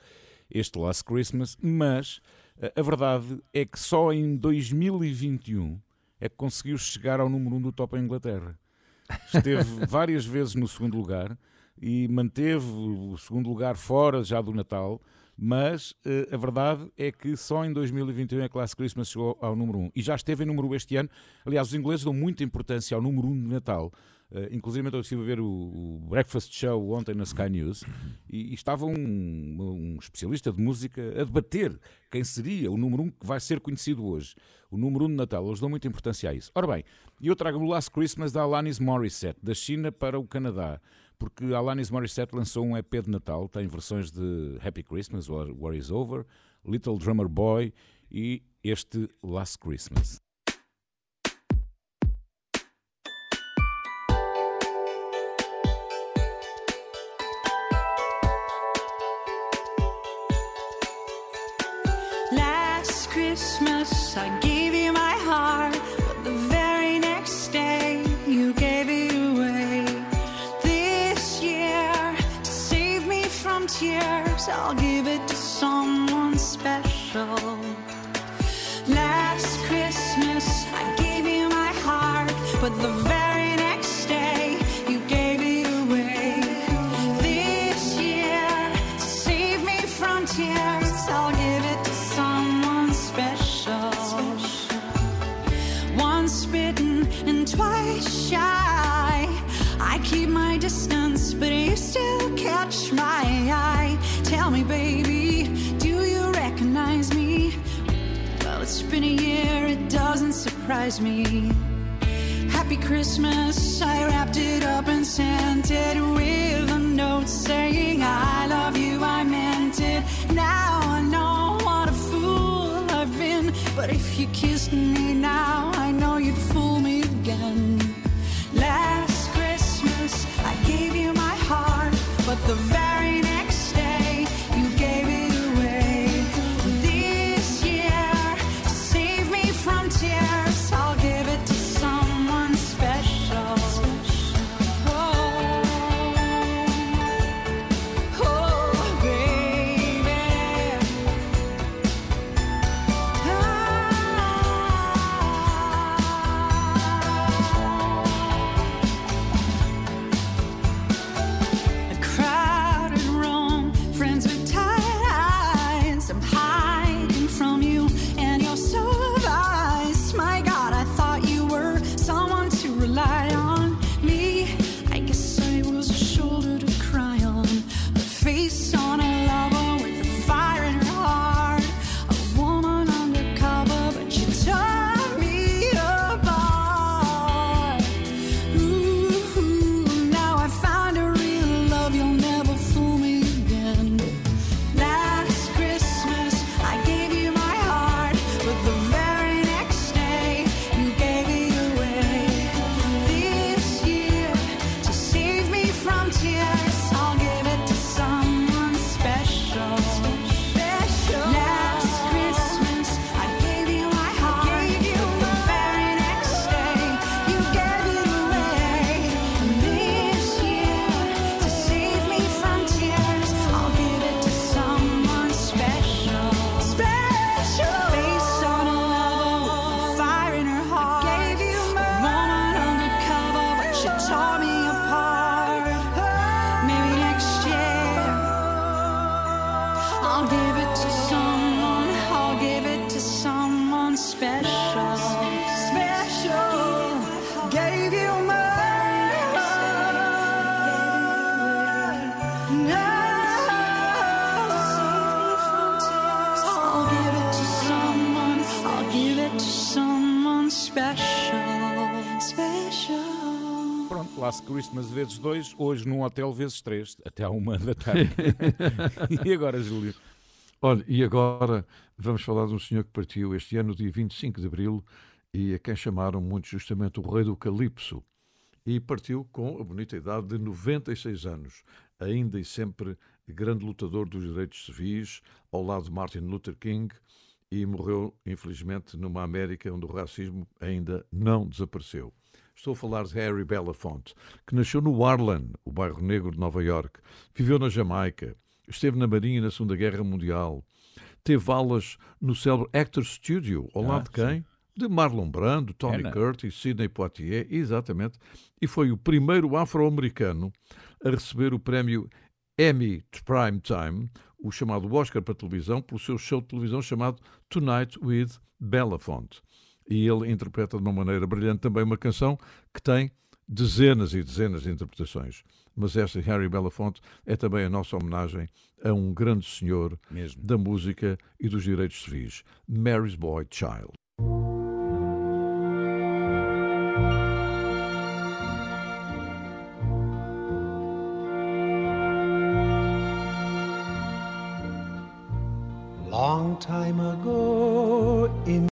este Last Christmas, mas a, a verdade é que só em 2021 é que conseguiu chegar ao número 1 um do top em Inglaterra. Esteve várias vezes no segundo lugar e manteve o segundo lugar fora já do Natal, mas uh, a verdade é que só em 2021 é que Last Christmas chegou ao número 1 e já esteve em número 1 este ano. Aliás, os ingleses dão muita importância ao número 1 de Natal. Uh, inclusive, eu estive a ver o, o, Breakfast Show ontem na Sky News e, e estava um, um, especialista de música a debater quem seria o número 1 que vai ser conhecido hoje. O número 1 de Natal. Eles dão muita importância a isso. Ora bem, eu trago o Last Christmas da Alanis Morissette, da China para o Canadá porque Alanis Morissette lançou um EP de Natal, tem versões de Happy Christmas, War Is Over, Little Drummer Boy e este Last Christmas. Last Christmas I Last Christmas I gave you my heart, but the surprise me. Happy Christmas, I wrapped it up and sent it with a note saying, I love you, I meant it. Now I know what a fool I've been. But if you kissed me now, I know you'd fool me again. Last Christmas, I gave you my heart, but the Last Christmas vezes 2, hoje num hotel vezes 3, até à uma da tarde. e agora, Júlio? Olha, e agora vamos falar de um senhor que partiu este ano, dia 25 de abril, e a quem chamaram muito justamente o Rei do Calipso. E partiu com a bonita idade de 96 anos. ainda e sempre grande lutador dos direitos civis, ao lado de Martin Luther King, e morreu, infelizmente, numa América onde o racismo ainda não desapareceu. Estou a falar de Harry Belafonte, que nasceu no Harlem, o bairro negro de Nova York, viveu na Jamaica, esteve na Marinha na Segunda Guerra Mundial, teve aulas no célebre Actor Studio, ao Ah, lado de quem? De Marlon Brando, Tony Ana. Curtis, Sidney Poitier, exatamente, e foi o primeiro afro-americano a receber o prémio Emmy Prime Time, o chamado Oscar para televisão, pelo seu show de televisão chamado Tonight with Belafonte. E ele interpreta de uma maneira brilhante também uma canção que tem dezenas e dezenas de interpretações. Mas esta Harry Belafonte é também a nossa homenagem a um grande senhor Mesmo. da música e dos direitos civis, Mary's Boy Child. Long time ago in